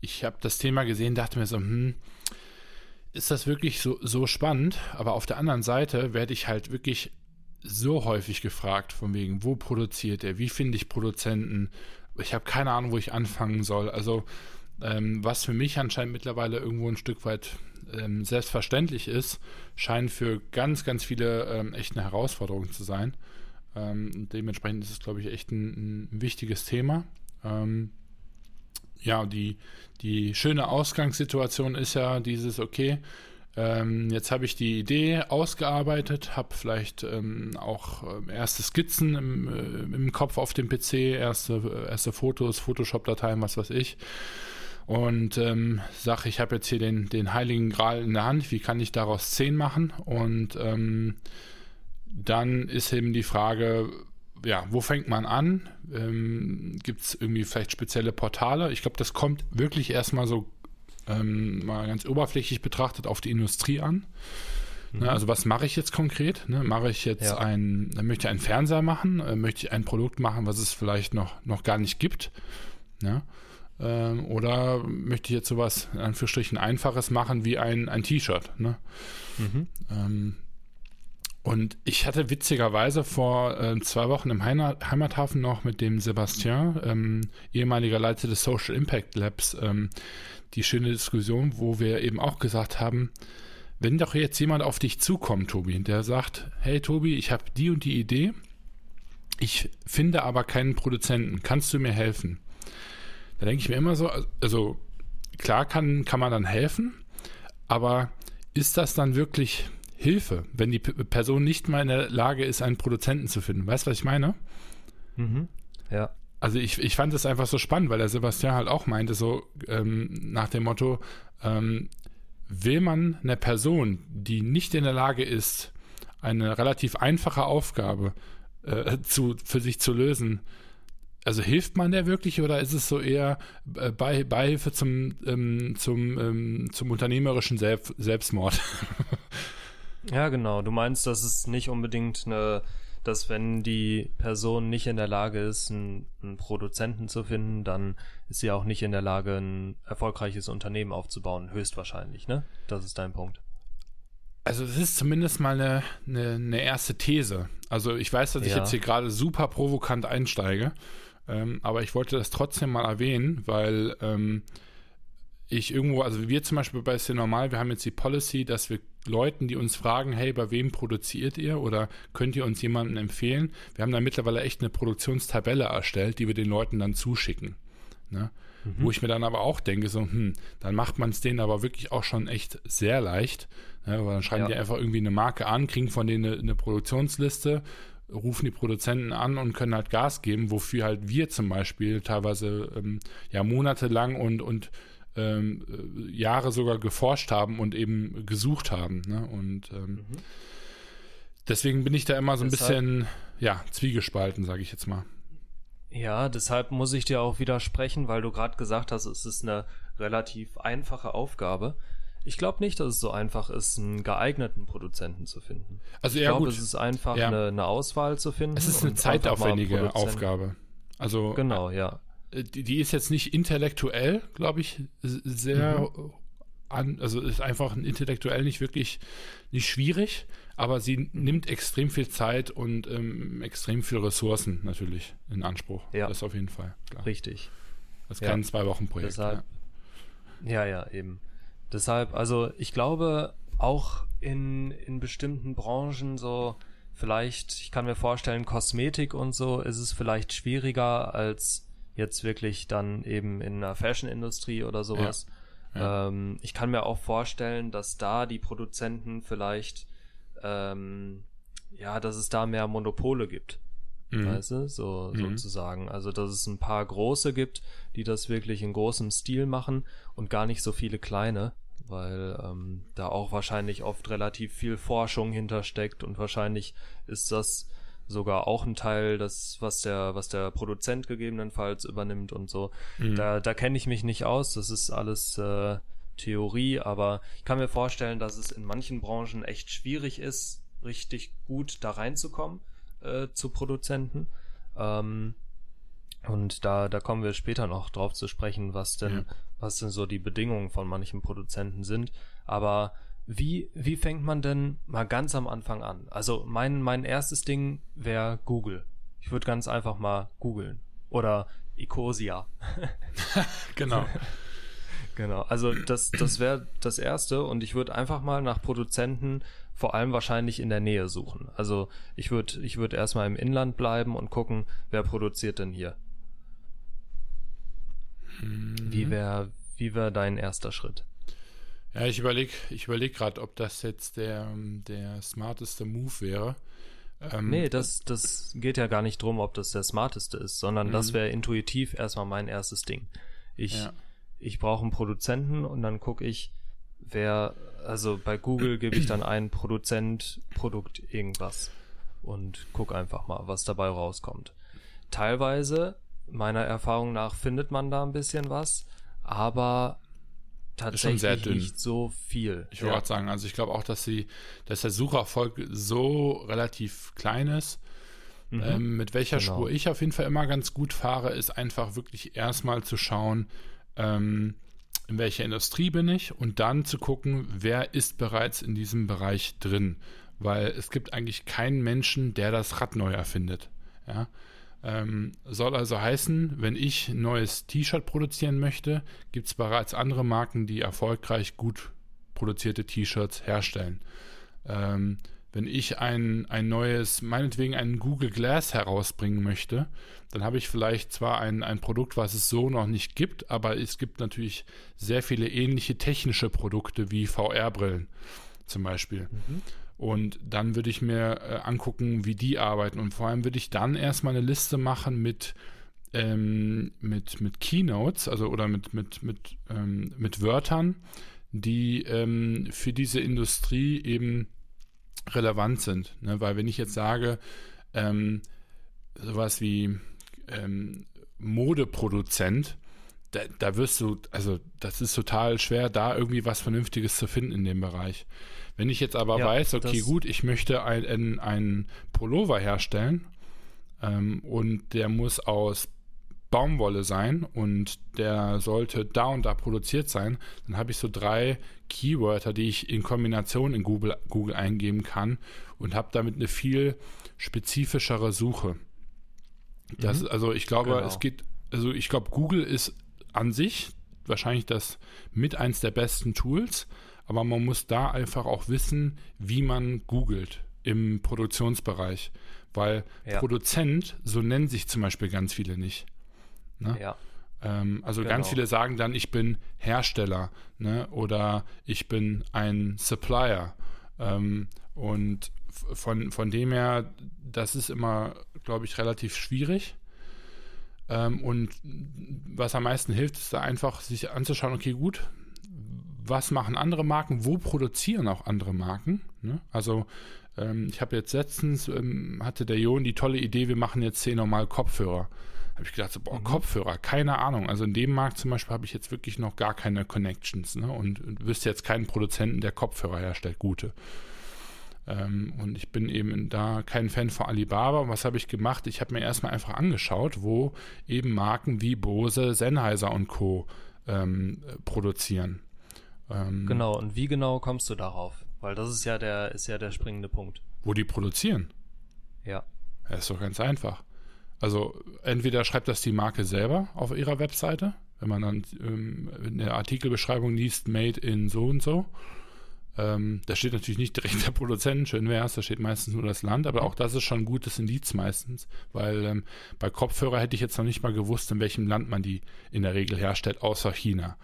ich habe das Thema gesehen, dachte mir so, hm, ist das wirklich so, so spannend, aber auf der anderen Seite werde ich halt wirklich so häufig gefragt, von wegen, wo produziert er, wie finde ich Produzenten, ich habe keine Ahnung, wo ich anfangen soll. Also, ähm, was für mich anscheinend mittlerweile irgendwo ein Stück weit ähm, selbstverständlich ist, scheint für ganz, ganz viele ähm, echt eine Herausforderung zu sein. Ähm, dementsprechend ist es, glaube ich, echt ein, ein wichtiges Thema. Ähm, ja, die, die schöne Ausgangssituation ist ja dieses, okay, ähm, jetzt habe ich die Idee ausgearbeitet, habe vielleicht ähm, auch äh, erste Skizzen im, äh, im, Kopf auf dem PC, erste, erste Fotos, Photoshop-Dateien, was weiß ich. Und ähm, sage, ich habe jetzt hier den, den Heiligen Gral in der Hand, wie kann ich daraus 10 machen? Und ähm, dann ist eben die Frage, ja, wo fängt man an? Ähm, Gibt es irgendwie vielleicht spezielle Portale? Ich glaube, das kommt wirklich erstmal so ähm, mal ganz oberflächlich betrachtet auf die Industrie an. Ne, mhm. also was mache ich jetzt konkret? Ne, mache ich jetzt ja. ein, möchte ich einen Fernseher machen? Äh, möchte ich ein Produkt machen, was es vielleicht noch, noch gar nicht gibt? Ne? Ähm, oder möchte ich jetzt sowas in Anführungsstrichen Einfaches machen wie ein, ein T-Shirt? Ne? Mhm. Ähm, und ich hatte witzigerweise vor äh, zwei Wochen im Heimat, Heimathafen noch mit dem Sebastian, ähm, ehemaliger Leiter des Social Impact Labs, ähm, die schöne Diskussion, wo wir eben auch gesagt haben, wenn doch jetzt jemand auf dich zukommt, Tobi, der sagt, hey Tobi, ich habe die und die Idee, ich finde aber keinen Produzenten, kannst du mir helfen? Da denke ich mir immer so, also klar kann, kann man dann helfen, aber ist das dann wirklich Hilfe, wenn die P Person nicht mal in der Lage ist, einen Produzenten zu finden. Weißt du, was ich meine?
Mhm. Ja.
Also ich, ich fand es einfach so spannend, weil der Sebastian halt auch meinte, so ähm, nach dem Motto, ähm, will man eine Person, die nicht in der Lage ist, eine relativ einfache Aufgabe äh, zu, für sich zu lösen, also hilft man der wirklich oder ist es so eher äh, Bei, Beihilfe zum, ähm, zum, ähm, zum unternehmerischen Selbst, Selbstmord?
Ja, genau. Du meinst, dass es nicht unbedingt eine, dass wenn die Person nicht in der Lage ist, einen, einen, Produzenten zu finden, dann ist sie auch nicht in der Lage, ein erfolgreiches Unternehmen aufzubauen, höchstwahrscheinlich, ne? Das ist dein Punkt.
Also es ist zumindest mal eine, eine, eine erste These. Also ich weiß, dass ja. ich jetzt hier gerade super provokant einsteige, ähm, aber ich wollte das trotzdem mal erwähnen, weil ähm, ich irgendwo, also wir zum Beispiel bei Sehr Normal, wir haben jetzt die Policy, dass wir Leuten, die uns fragen, hey, bei wem produziert ihr oder könnt ihr uns jemanden empfehlen? Wir haben da mittlerweile echt eine Produktionstabelle erstellt, die wir den Leuten dann zuschicken. Ne? Mhm. Wo ich mir dann aber auch denke, so, hm, dann macht man es denen aber wirklich auch schon echt sehr leicht. Ne? Weil dann schreiben ja. die einfach irgendwie eine Marke an, kriegen von denen eine, eine Produktionsliste, rufen die Produzenten an und können halt Gas geben, wofür halt wir zum Beispiel teilweise ähm, ja monatelang und, und ähm, äh, Jahre sogar geforscht haben und eben gesucht haben. Ne? Und ähm, mhm. deswegen bin ich da immer so ein deshalb, bisschen ja, zwiegespalten, sage ich jetzt mal.
Ja, deshalb muss ich dir auch widersprechen, weil du gerade gesagt hast, es ist eine relativ einfache Aufgabe. Ich glaube nicht, dass es so einfach ist, einen geeigneten Produzenten zu finden.
Also
ich
glaube,
es ist einfach ja. eine, eine, Auswahl zu finden.
Es ist eine zeitaufwendige Aufgabe. Also
genau, ja.
Äh, die, die ist jetzt nicht intellektuell, glaube ich, sehr mhm. an, also ist einfach intellektuell nicht wirklich nicht schwierig, aber sie nimmt extrem viel Zeit und ähm, extrem viel Ressourcen natürlich in Anspruch.
Ja.
Das auf jeden Fall.
Klar. Richtig.
Das ist ja. kein Zwei-Wochen-Projekt.
Deshalb, ja. ja, ja, eben. Deshalb, also ich glaube, auch in, in bestimmten Branchen so, vielleicht, ich kann mir vorstellen, Kosmetik und so, ist es vielleicht schwieriger als jetzt wirklich dann eben in der Fashion-Industrie oder sowas. Ja. Ja. Ähm, ich kann mir auch vorstellen, dass da die Produzenten vielleicht, ähm, ja, dass es da mehr Monopole gibt. Mhm. Weißt du, so mhm. sozusagen. Also, dass es ein paar große gibt, die das wirklich in großem Stil machen und gar nicht so viele kleine, weil ähm, da auch wahrscheinlich oft relativ viel Forschung hintersteckt und wahrscheinlich ist das sogar auch ein Teil, das, was der, was der Produzent gegebenenfalls übernimmt und so. Mhm. Da, da kenne ich mich nicht aus. Das ist alles äh, Theorie, aber ich kann mir vorstellen, dass es in manchen Branchen echt schwierig ist, richtig gut da reinzukommen äh, zu Produzenten. Ähm, und da, da kommen wir später noch drauf zu sprechen, was denn, ja. was denn so die Bedingungen von manchen Produzenten sind. Aber wie, wie fängt man denn mal ganz am Anfang an? Also mein, mein erstes Ding wäre Google. Ich würde ganz einfach mal googeln. Oder Ecosia.
genau.
genau. Also das, das wäre das Erste und ich würde einfach mal nach Produzenten vor allem wahrscheinlich in der Nähe suchen. Also ich würde ich würd erstmal im Inland bleiben und gucken, wer produziert denn hier. Mhm. Wie wäre wie wär dein erster Schritt?
Ja, ich überlege ich überleg gerade, ob das jetzt der, der smarteste Move wäre.
Ähm, nee, das, das geht ja gar nicht drum, ob das der smarteste ist, sondern das mhm. wäre intuitiv erstmal mein erstes Ding. Ich, ja. ich brauche einen Produzenten und dann gucke ich, wer, also bei Google gebe ich dann ein Produzent, Produkt, irgendwas. und guck einfach mal, was dabei rauskommt. Teilweise, meiner Erfahrung nach, findet man da ein bisschen was, aber tatsächlich nicht so viel.
Ich wollte ja. sagen, also ich glaube auch, dass sie, dass der Sucherfolg so relativ klein ist. Mhm. Ähm, mit welcher genau. Spur ich auf jeden Fall immer ganz gut fahre, ist einfach wirklich erstmal zu schauen, ähm, in welcher Industrie bin ich und dann zu gucken, wer ist bereits in diesem Bereich drin. Weil es gibt eigentlich keinen Menschen, der das Rad neu erfindet. Ja? Ähm, soll also heißen, wenn ich ein neues T-Shirt produzieren möchte, gibt es bereits andere Marken, die erfolgreich gut produzierte T-Shirts herstellen. Ähm, wenn ich ein, ein neues, meinetwegen einen Google Glass herausbringen möchte, dann habe ich vielleicht zwar ein, ein Produkt, was es so noch nicht gibt, aber es gibt natürlich sehr viele ähnliche technische Produkte wie VR-Brillen zum Beispiel. Mhm. Und dann würde ich mir äh, angucken, wie die arbeiten. Und vor allem würde ich dann erstmal eine Liste machen mit, ähm, mit, mit Keynotes, also oder mit, mit, mit, ähm, mit Wörtern, die ähm, für diese Industrie eben relevant sind. Ne? Weil wenn ich jetzt sage, ähm, sowas wie ähm, Modeproduzent, da, da, wirst du, also das ist total schwer, da irgendwie was Vernünftiges zu finden in dem Bereich. Wenn ich jetzt aber ja, weiß, okay, gut, ich möchte einen ein Pullover herstellen ähm, und der muss aus Baumwolle sein und der sollte da und da produziert sein, dann habe ich so drei Keywörter, die ich in Kombination in Google, Google eingeben kann und habe damit eine viel spezifischere Suche. Das, mhm. Also ich glaube, genau. es geht, also ich glaube, Google ist an sich wahrscheinlich das mit eins der besten Tools, aber man muss da einfach auch wissen, wie man googelt im Produktionsbereich, weil ja. Produzent, so nennen sich zum Beispiel ganz viele nicht. Ne? Ja. Ähm, also genau. ganz viele sagen dann, ich bin Hersteller ne? oder ich bin ein Supplier. Ähm, und von, von dem her, das ist immer, glaube ich, relativ schwierig. Ähm, und was am meisten hilft, ist da einfach sich anzuschauen, okay, gut, was machen andere Marken, wo produzieren auch andere Marken. Ne? Also ähm, ich habe jetzt letztens, ähm, hatte der Jon die tolle Idee, wir machen jetzt zehn normal Kopfhörer habe ich gedacht, so, boah, mhm. Kopfhörer, keine Ahnung. Also in dem Markt zum Beispiel habe ich jetzt wirklich noch gar keine Connections ne? und, und wüsste jetzt keinen Produzenten, der Kopfhörer herstellt, gute. Ähm, und ich bin eben da kein Fan von Alibaba. Was habe ich gemacht? Ich habe mir erstmal einfach angeschaut, wo eben Marken wie Bose, Sennheiser und Co. Ähm, produzieren.
Ähm, genau, und wie genau kommst du darauf? Weil das ist ja der, ist ja der springende Punkt.
Wo die produzieren?
Ja.
Das ist doch ganz einfach. Also entweder schreibt das die Marke selber auf ihrer Webseite, wenn man dann ähm, in der Artikelbeschreibung liest, made in so und so. Ähm, da steht natürlich nicht direkt der Produzent, schön wäre es, da steht meistens nur das Land, aber auch das ist schon ein gutes Indiz meistens, weil ähm, bei Kopfhörer hätte ich jetzt noch nicht mal gewusst, in welchem Land man die in der Regel herstellt, außer China.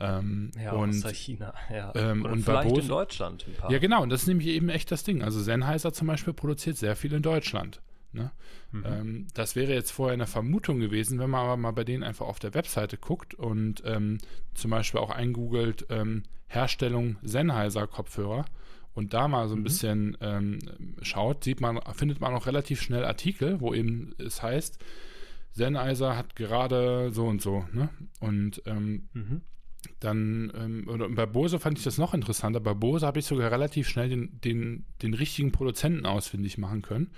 Ähm, ja, und, außer China, ja.
Ähm, und
vielleicht Bose, in Deutschland ein
paar. Ja, genau, und das ist nämlich eben echt das Ding. Also Sennheiser zum Beispiel produziert sehr viel in Deutschland. Ne? Mhm. Ähm, das wäre jetzt vorher eine Vermutung gewesen, wenn man aber mal bei denen einfach auf der Webseite guckt und ähm, zum Beispiel auch eingoogelt ähm, Herstellung Sennheiser Kopfhörer und da mal so ein mhm. bisschen ähm, schaut, sieht man, findet man auch relativ schnell Artikel, wo eben es heißt, Sennheiser hat gerade so und so, ne? Und ähm, mhm. Dann, ähm, oder bei Bose fand ich das noch interessanter. Bei Bose habe ich sogar relativ schnell den, den, den richtigen Produzenten ausfindig machen können.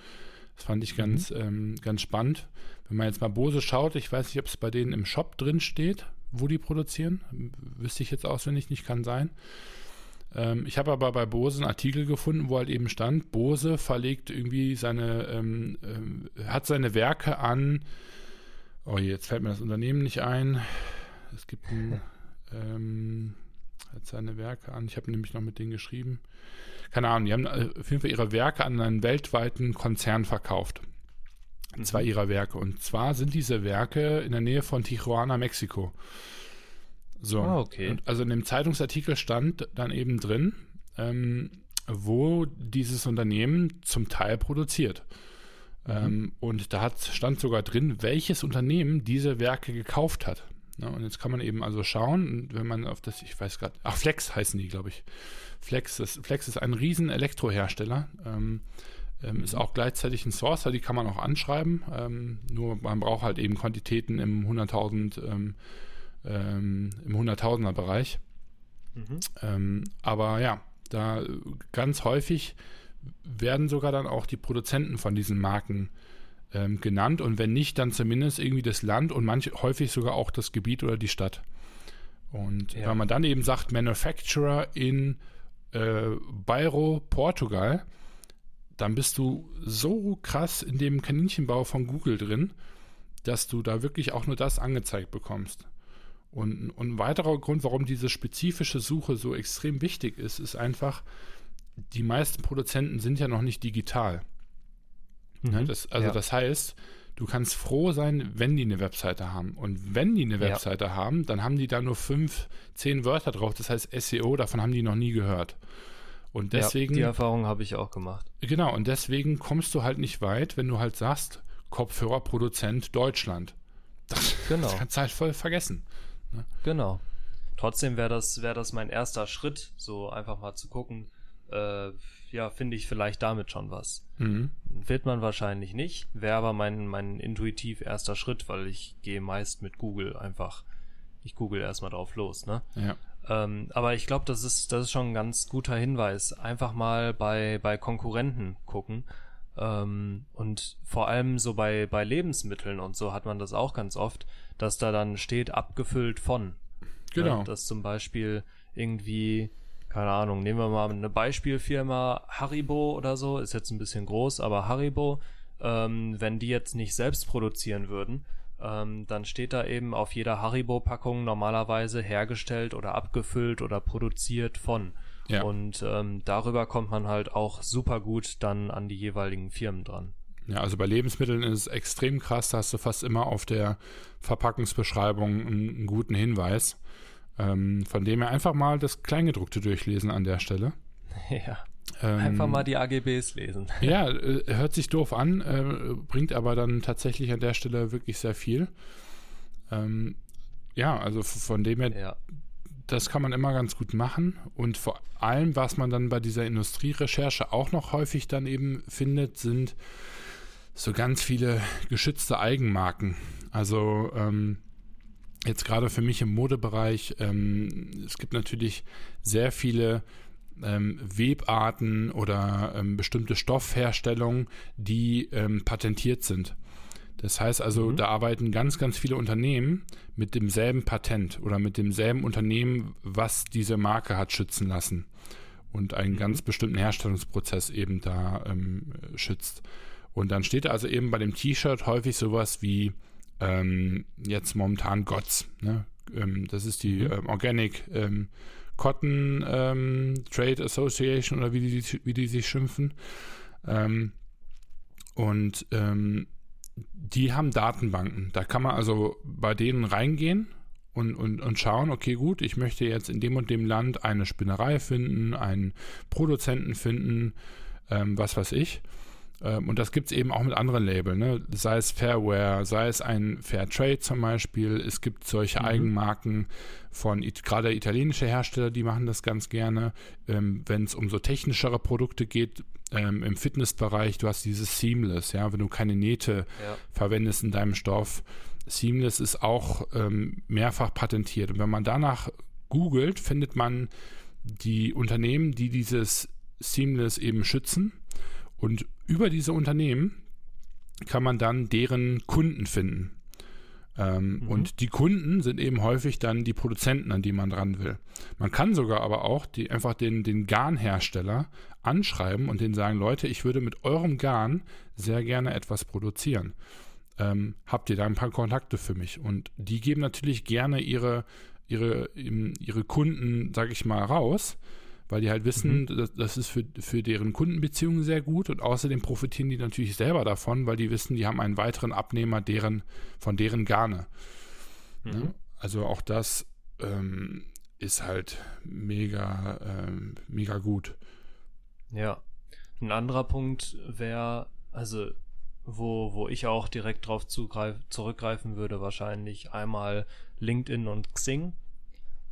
Das fand ich ganz, mhm. ähm, ganz spannend. Wenn man jetzt mal Bose schaut, ich weiß nicht, ob es bei denen im Shop drin steht, wo die produzieren. Wüsste ich jetzt auswendig nicht, kann sein. Ähm, ich habe aber bei Bose einen Artikel gefunden, wo halt eben stand, Bose verlegt irgendwie seine, ähm, äh, hat seine Werke an, oh jetzt fällt mir das Unternehmen nicht ein. Es gibt ein, ähm, hat seine Werke an. Ich habe nämlich noch mit denen geschrieben keine Ahnung, die haben äh, auf jeden Fall ihre Werke an einen weltweiten Konzern verkauft. Mhm. Zwei ihrer Werke. Und zwar sind diese Werke in der Nähe von Tijuana, Mexiko. So.
Ah, okay.
Und also in dem Zeitungsartikel stand dann eben drin, ähm, wo dieses Unternehmen zum Teil produziert. Mhm. Ähm, und da hat, stand sogar drin, welches Unternehmen diese Werke gekauft hat. Ja, und jetzt kann man eben also schauen, wenn man auf das, ich weiß gerade, ach, Flex heißen die, glaube ich. Flex ist, Flex ist ein riesen Elektrohersteller. Ähm, Ähm, ist auch gleichzeitig ein Sourcer, die kann man auch anschreiben. Ähm, nur man braucht halt eben Quantitäten im 100.000 ähm, ähm, im 100.000er Bereich. Mhm. Ähm, aber ja, da ganz häufig werden sogar dann auch die Produzenten von diesen Marken ähm, genannt und wenn nicht, dann zumindest irgendwie das Land und manch, häufig sogar auch das Gebiet oder die Stadt. Und ja. wenn man dann eben sagt, Manufacturer in äh, Bairro, Portugal, dann bist du so krass in dem Kaninchenbau von Google drin, dass du da wirklich auch nur das angezeigt bekommst. Und, und ein weiterer Grund, warum diese spezifische Suche so extrem wichtig ist, ist einfach, die meisten Produzenten sind ja noch nicht digital. Mhm. Ja, das, also ja. das heißt, du kannst froh sein, wenn die eine Webseite haben. Und wenn die eine Webseite ja. haben, dann haben die da nur fünf, zehn Wörter drauf. Das heißt SEO, davon haben die noch nie gehört. Und deswegen.
die Erfahrung habe ich auch gemacht.
Genau, und deswegen kommst du halt nicht weit, wenn du halt sagst, Kopfhörerproduzent Deutschland. Das, genau. das kannst du halt voll vergessen.
Ne? Genau. Trotzdem wäre das, wär das mein erster Schritt, so einfach mal zu gucken, äh, ja, finde ich vielleicht damit schon was. Mhm. Wird man wahrscheinlich nicht, wäre aber mein, mein intuitiv erster Schritt, weil ich gehe meist mit Google einfach, ich google erstmal drauf los, ne?
Ja.
Ähm, aber ich glaube, das ist, das ist schon ein ganz guter Hinweis. Einfach mal bei, bei Konkurrenten gucken. Ähm, und vor allem so bei, bei Lebensmitteln und so hat man das auch ganz oft, dass da dann steht, abgefüllt von.
Genau.
Ja, dass zum Beispiel irgendwie keine Ahnung, nehmen wir mal eine Beispielfirma, Haribo oder so, ist jetzt ein bisschen groß, aber Haribo, ähm, wenn die jetzt nicht selbst produzieren würden, ähm, dann steht da eben auf jeder Haribo-Packung normalerweise hergestellt oder abgefüllt oder produziert von. Ja. Und ähm, darüber kommt man halt auch super gut dann an die jeweiligen Firmen dran.
Ja, also bei Lebensmitteln ist es extrem krass, da hast du fast immer auf der Verpackungsbeschreibung einen, einen guten Hinweis. Ähm, von dem her einfach mal das Kleingedruckte durchlesen an der Stelle.
Ja. Ähm, einfach mal die AGBs lesen.
Ja, äh, hört sich doof an, äh, bringt aber dann tatsächlich an der Stelle wirklich sehr viel. Ähm, ja, also von dem her, ja. das kann man immer ganz gut machen. Und vor allem, was man dann bei dieser Industrierecherche auch noch häufig dann eben findet, sind so ganz viele geschützte Eigenmarken. Also ähm, jetzt gerade für mich im Modebereich, ähm, es gibt natürlich sehr viele ähm, Webarten oder ähm, bestimmte Stoffherstellungen, die ähm, patentiert sind. Das heißt also, mhm. da arbeiten ganz, ganz viele Unternehmen mit demselben Patent oder mit demselben Unternehmen, was diese Marke hat schützen lassen und einen mhm. ganz bestimmten Herstellungsprozess eben da ähm, schützt. Und dann steht also eben bei dem T-Shirt häufig sowas wie ähm, jetzt momentan GOTS. Ne? Ähm, das ist die mhm. ähm, Organic ähm, Cotton ähm, Trade Association oder wie die, wie die sich schimpfen. Und die haben Datenbanken. Da kann man also bei denen reingehen und, und, und schauen, okay, gut, ich möchte jetzt in dem und dem Land eine Spinnerei finden, einen Produzenten finden, ähm, was weiß ich. Ähm, und das gibt es eben auch mit anderen Labeln, ne? sei es Fairware, sei es ein Fair Trade zum Beispiel. Es gibt solche mhm. Eigenmarken von gerade italienische Hersteller, die machen das ganz gerne. Ähm, Wenn es um so technischere Produkte geht, ähm, im Fitnessbereich, du hast dieses Seamless, ja, wenn du keine Nähte ja. verwendest in deinem Stoff. Seamless ist auch ähm, mehrfach patentiert. Und wenn man danach googelt, findet man die Unternehmen, die dieses Seamless eben schützen. Und über diese Unternehmen kann man dann deren Kunden finden. Ähm, mhm. Und die Kunden sind eben häufig dann die Produzenten, an die man dran will. Man kann sogar aber auch die, einfach den, den Garnhersteller anschreiben und denen sagen, Leute, ich würde mit eurem Garn sehr gerne etwas produzieren. Ähm, habt ihr da ein paar Kontakte für mich? Und die geben natürlich gerne ihre, ihre, ihre Kunden, sag ich mal, raus weil die halt wissen, mhm. das, das, ist für, für deren Kundenbeziehungen sehr gut und außerdem profitieren die natürlich selber davon, weil die wissen, die haben einen weiteren Abnehmer deren, von deren Garne. Mhm. Ja? Also auch das ähm, ist halt mega, ähm, mega gut.
Ja. Ein anderer Punkt wäre, also wo, wo ich auch direkt drauf zugreif, zurückgreifen würde, wahrscheinlich einmal LinkedIn und Xing.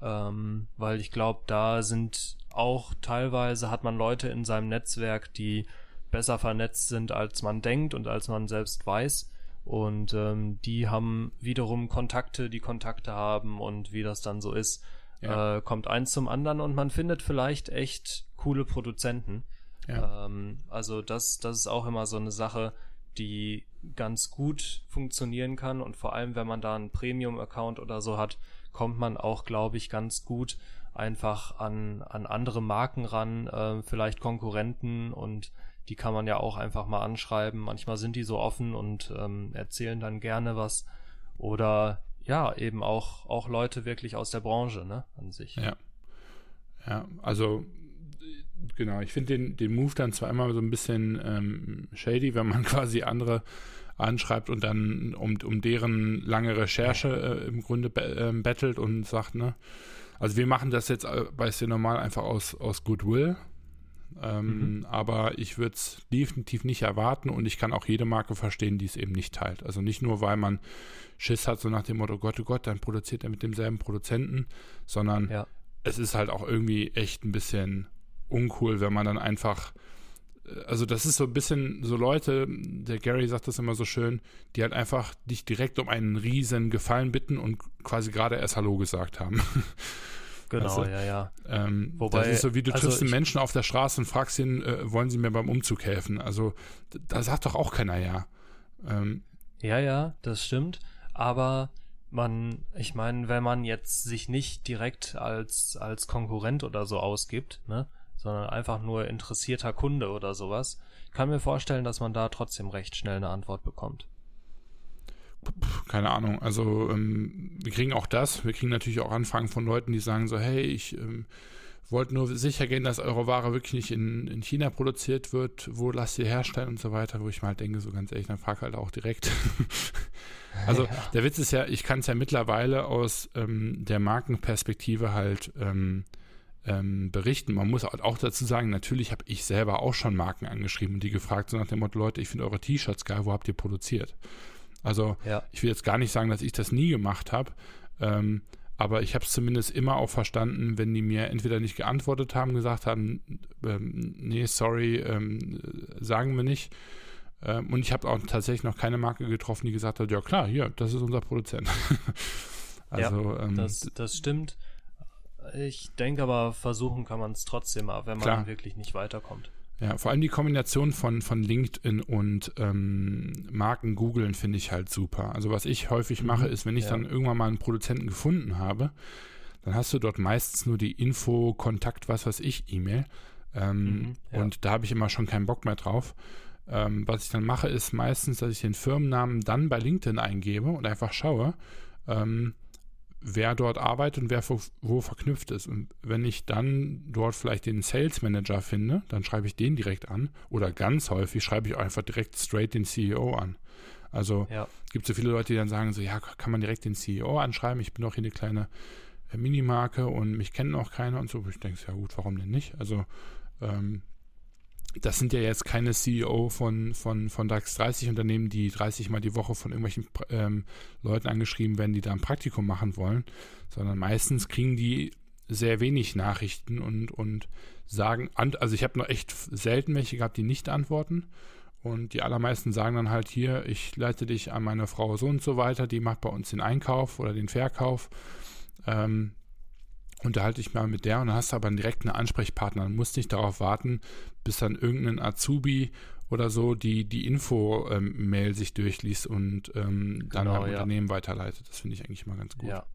Ähm, weil ich glaube, da sind auch teilweise hat man Leute in seinem Netzwerk, die besser vernetzt sind, als man denkt und als man selbst weiß. Und ähm, die haben wiederum Kontakte, die Kontakte haben und wie das dann so ist, ja. äh, kommt eins zum anderen und man findet vielleicht echt coole Produzenten. Ja. Ähm, also das, das ist auch immer so eine Sache, die ganz gut funktionieren kann und vor allem, wenn man da einen Premium-Account oder so hat, kommt man auch, glaube ich, ganz gut einfach an, an andere Marken ran, äh, vielleicht Konkurrenten und die kann man ja auch einfach mal anschreiben. Manchmal sind die so offen und ähm, erzählen dann gerne was. Oder ja, eben auch, auch Leute wirklich aus der Branche, ne, an sich.
Ja. Ja, also genau, ich finde den, den Move dann zwar immer so ein bisschen ähm, shady, wenn man quasi andere anschreibt und dann um, um deren lange Recherche äh, im Grunde äh, battelt und sagt, ne, also wir machen das jetzt äh, bei C normal einfach aus, aus Goodwill. Ähm, mhm. Aber ich würde es definitiv nicht erwarten und ich kann auch jede Marke verstehen, die es eben nicht teilt. Also nicht nur, weil man Schiss hat, so nach dem Motto, Gott, oh Gott, dann produziert er mit demselben Produzenten, sondern ja. es ist halt auch irgendwie echt ein bisschen uncool, wenn man dann einfach also das ist so ein bisschen so Leute, der Gary sagt das immer so schön, die halt einfach dich direkt um einen riesen Gefallen bitten und quasi gerade erst Hallo gesagt haben.
Genau, also, ja, ja.
Ähm, Wobei, das ist so wie du also triffst einen Menschen auf der Straße und fragst ihn, äh, wollen sie mir beim Umzug helfen? Also da sagt doch auch keiner ja. Ähm,
ja, ja, das stimmt. Aber man, ich meine, wenn man jetzt sich nicht direkt als, als Konkurrent oder so ausgibt, ne? Sondern einfach nur interessierter Kunde oder sowas, kann mir vorstellen, dass man da trotzdem recht schnell eine Antwort bekommt.
Keine Ahnung. Also ähm, wir kriegen auch das. Wir kriegen natürlich auch Anfragen von Leuten, die sagen so, hey, ich ähm, wollte nur sicher gehen, dass eure Ware wirklich nicht in, in China produziert wird. Wo lasst ihr herstellen und so weiter. Wo ich mal halt denke, so ganz ehrlich, dann frag halt auch direkt. also ja. der Witz ist ja, ich kann es ja mittlerweile aus ähm, der Markenperspektive halt ähm, berichten. Man muss auch dazu sagen, natürlich habe ich selber auch schon Marken angeschrieben und die gefragt, so nach dem Motto, Leute, ich finde eure T-Shirts geil, wo habt ihr produziert? Also ja. ich will jetzt gar nicht sagen, dass ich das nie gemacht habe, ähm, aber ich habe es zumindest immer auch verstanden, wenn die mir entweder nicht geantwortet haben, gesagt haben, ähm, nee, sorry, ähm, sagen wir nicht. Ähm, und ich habe auch tatsächlich noch keine Marke getroffen, die gesagt hat, ja klar, hier, das ist unser Produzent.
also ja, ähm, das, das stimmt. Ich denke aber, versuchen kann man es trotzdem, wenn man Klar. wirklich nicht weiterkommt.
Ja, vor allem die Kombination von, von LinkedIn und ähm, Marken googeln finde ich halt super. Also was ich häufig mhm. mache, ist, wenn ich ja. dann irgendwann mal einen Produzenten gefunden habe, dann hast du dort meistens nur die Info, Kontakt, was weiß ich, E-Mail. Ähm, mhm, ja. Und da habe ich immer schon keinen Bock mehr drauf. Ähm, was ich dann mache, ist meistens, dass ich den Firmennamen dann bei LinkedIn eingebe und einfach schaue, ähm, wer dort arbeitet und wer wo, wo, verknüpft ist. Und wenn ich dann dort vielleicht den Sales Manager finde, dann schreibe ich den direkt an. Oder ganz häufig schreibe ich einfach direkt straight den CEO an. Also ja. gibt so viele Leute, die dann sagen so, ja, kann man direkt den CEO anschreiben? Ich bin doch hier eine kleine äh, Minimarke und mich kennt noch keiner und so. Ich denke, ja gut, warum denn nicht? Also ähm, das sind ja jetzt keine CEO von, von, von DAX 30 Unternehmen, die 30 Mal die Woche von irgendwelchen ähm, Leuten angeschrieben werden, die da ein Praktikum machen wollen, sondern meistens kriegen die sehr wenig Nachrichten und, und sagen, also ich habe noch echt selten welche gehabt, die nicht antworten. Und die allermeisten sagen dann halt hier, ich leite dich an meine Frau so und so weiter, die macht bei uns den Einkauf oder den Verkauf. Ähm, unterhalte ich mal mit der und dann hast du aber einen direkten Ansprechpartner und musst nicht darauf warten, bis dann irgendein Azubi oder so die, die Info-Mail ähm, sich durchliest und ähm, dann genau, am ja. Unternehmen weiterleitet. Das finde ich eigentlich mal ganz gut.
Ja,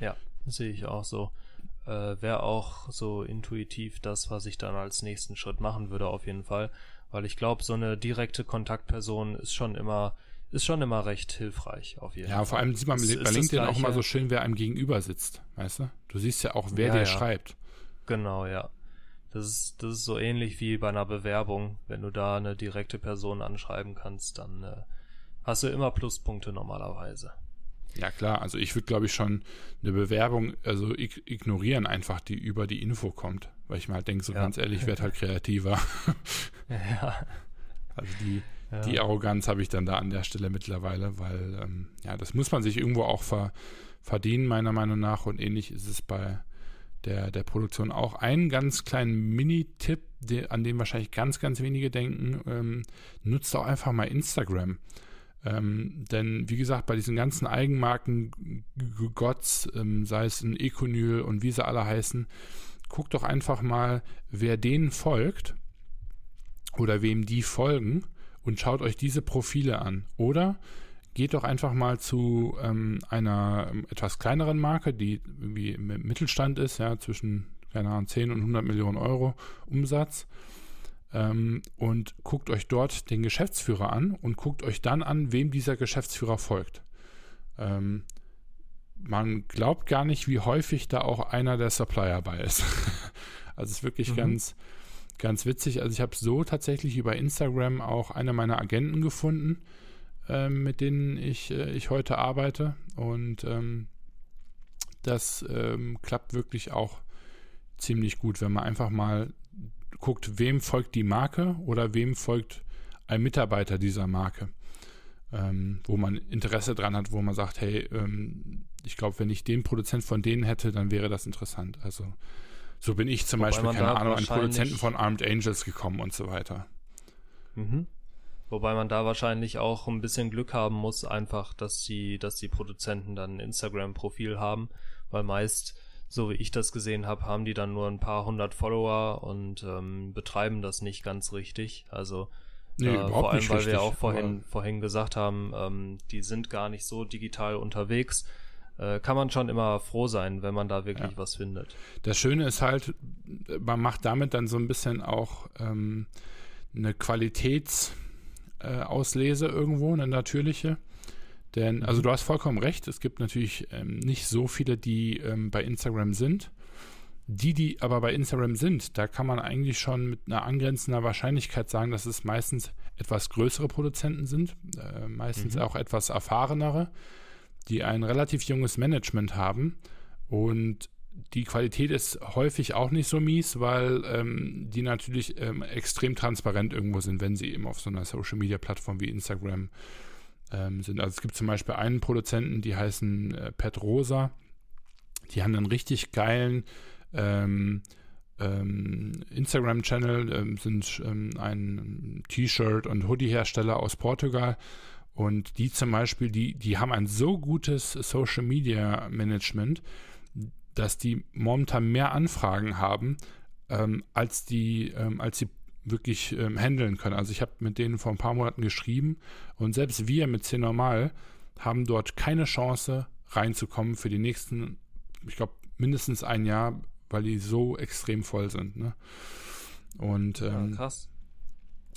ja sehe ich auch so. Äh, Wäre auch so intuitiv das, was ich dann als nächsten Schritt machen würde, auf jeden Fall. Weil ich glaube, so eine direkte Kontaktperson ist schon immer ist schon immer recht hilfreich, auf jeden
ja, Fall. Ja, vor allem sieht man ist, bei LinkedIn auch immer so schön, wer einem gegenüber sitzt, weißt du? Du siehst ja auch, wer ja, dir ja. schreibt.
Genau, ja. Das ist, das ist so ähnlich wie bei einer Bewerbung. Wenn du da eine direkte Person anschreiben kannst, dann äh, hast du immer Pluspunkte normalerweise.
Ja klar, also ich würde glaube ich schon eine Bewerbung, also ignorieren einfach, die über die Info kommt, weil ich mir halt denke, so ja. ganz ehrlich, ich werde halt kreativer. ja. Also die, Die Arroganz habe ich dann da an der Stelle mittlerweile, weil ähm, ja, das muss man sich irgendwo auch ver, verdienen, meiner Meinung nach. Und ähnlich ist es bei der, der Produktion auch. Einen ganz kleinen Mini-Tipp, an den wahrscheinlich ganz, ganz wenige denken, ähm, nutzt auch einfach mal Instagram. Ähm, denn wie gesagt, bei diesen ganzen Eigenmarken Gods, ähm, sei es ein Econyl und wie sie alle heißen, guckt doch einfach mal, wer denen folgt oder wem die folgen und schaut euch diese Profile an. Oder geht doch einfach mal zu ähm, einer ähm, etwas kleineren Marke, die irgendwie im Mittelstand ist, ja, zwischen, keine Ahnung, 10 und 100 Millionen Euro Umsatz ähm, und guckt euch dort den Geschäftsführer an und guckt euch dann an, wem dieser Geschäftsführer folgt. Ähm, man glaubt gar nicht, wie häufig da auch einer der Supplier bei ist. also es ist wirklich mhm. ganz, ganz witzig. Also ich habe so tatsächlich über Instagram auch eine meiner Agenten gefunden, äh, mit denen ich, äh, ich heute arbeite. Und ähm, das ähm, klappt wirklich auch ziemlich gut, wenn man einfach mal guckt, wem folgt die Marke oder wem folgt ein Mitarbeiter dieser Marke, ähm, wo man Interesse dran hat, wo man sagt, hey, ähm, ich glaube, wenn ich den Produzent von denen hätte, dann wäre das interessant. Also so bin ich zum Wobei Beispiel, keine Ahnung, an Produzenten von Armed Angels gekommen und so weiter.
Mhm. Wobei man da wahrscheinlich auch ein bisschen Glück haben muss, einfach, dass die, dass die Produzenten dann ein Instagram-Profil haben, weil meist so wie ich das gesehen habe, haben die dann nur ein paar hundert Follower und ähm, betreiben das nicht ganz richtig. Also nee, äh, vor allem, weil richtig, wir auch vorhin, vorhin gesagt haben, ähm, die sind gar nicht so digital unterwegs. Äh, kann man schon immer froh sein, wenn man da wirklich ja. was findet.
Das Schöne ist halt, man macht damit dann so ein bisschen auch ähm, eine Qualitätsauslese äh, irgendwo, eine natürliche. Denn, also mhm. du hast vollkommen recht, es gibt natürlich ähm, nicht so viele, die ähm, bei Instagram sind. Die, die aber bei Instagram sind, da kann man eigentlich schon mit einer angrenzender Wahrscheinlichkeit sagen, dass es meistens etwas größere Produzenten sind, äh, meistens mhm. auch etwas erfahrenere, die ein relativ junges Management haben und die Qualität ist häufig auch nicht so mies, weil ähm, die natürlich ähm, extrem transparent irgendwo sind, wenn sie eben auf so einer Social-Media-Plattform wie Instagram ähm, sind. Also es gibt zum Beispiel einen Produzenten, die heißen äh, Pet Rosa. Die haben einen richtig geilen ähm, ähm, Instagram-Channel, ähm, sind ein T-Shirt- und Hoodie-Hersteller aus Portugal. Und die zum Beispiel, die, die haben ein so gutes Social-Media-Management, dass die momentan mehr Anfragen haben, ähm, als die, ähm, als die wirklich ähm, handeln können. Also ich habe mit denen vor ein paar Monaten geschrieben und selbst wir mit C Normal haben dort keine Chance reinzukommen für die nächsten, ich glaube, mindestens ein Jahr, weil die so extrem voll sind. Ne? Und ähm, ja, krass.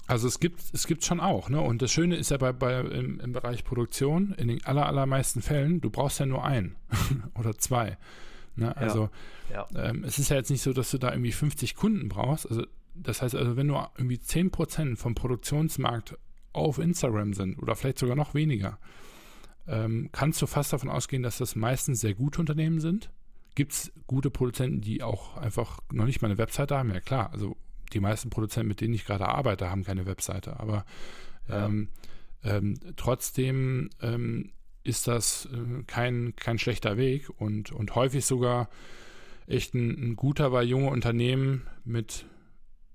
Also es gibt es gibt schon auch, ne? Und das Schöne ist ja bei, bei im, im Bereich Produktion, in den aller, allermeisten Fällen, du brauchst ja nur einen oder zwei. Ne? Also ja, ja. Ähm, es ist ja jetzt nicht so, dass du da irgendwie 50 Kunden brauchst. Also das heißt also, wenn nur irgendwie 10% vom Produktionsmarkt auf Instagram sind oder vielleicht sogar noch weniger, ähm, kannst du fast davon ausgehen, dass das meistens sehr gute Unternehmen sind. Gibt es gute Produzenten, die auch einfach noch nicht mal eine Webseite haben? Ja klar, also die meisten Produzenten, mit denen ich gerade arbeite, haben keine Webseite. Aber ähm, ähm, trotzdem ähm, ist das äh, kein, kein schlechter Weg und, und häufig sogar echt ein, ein guter, weil junge Unternehmen mit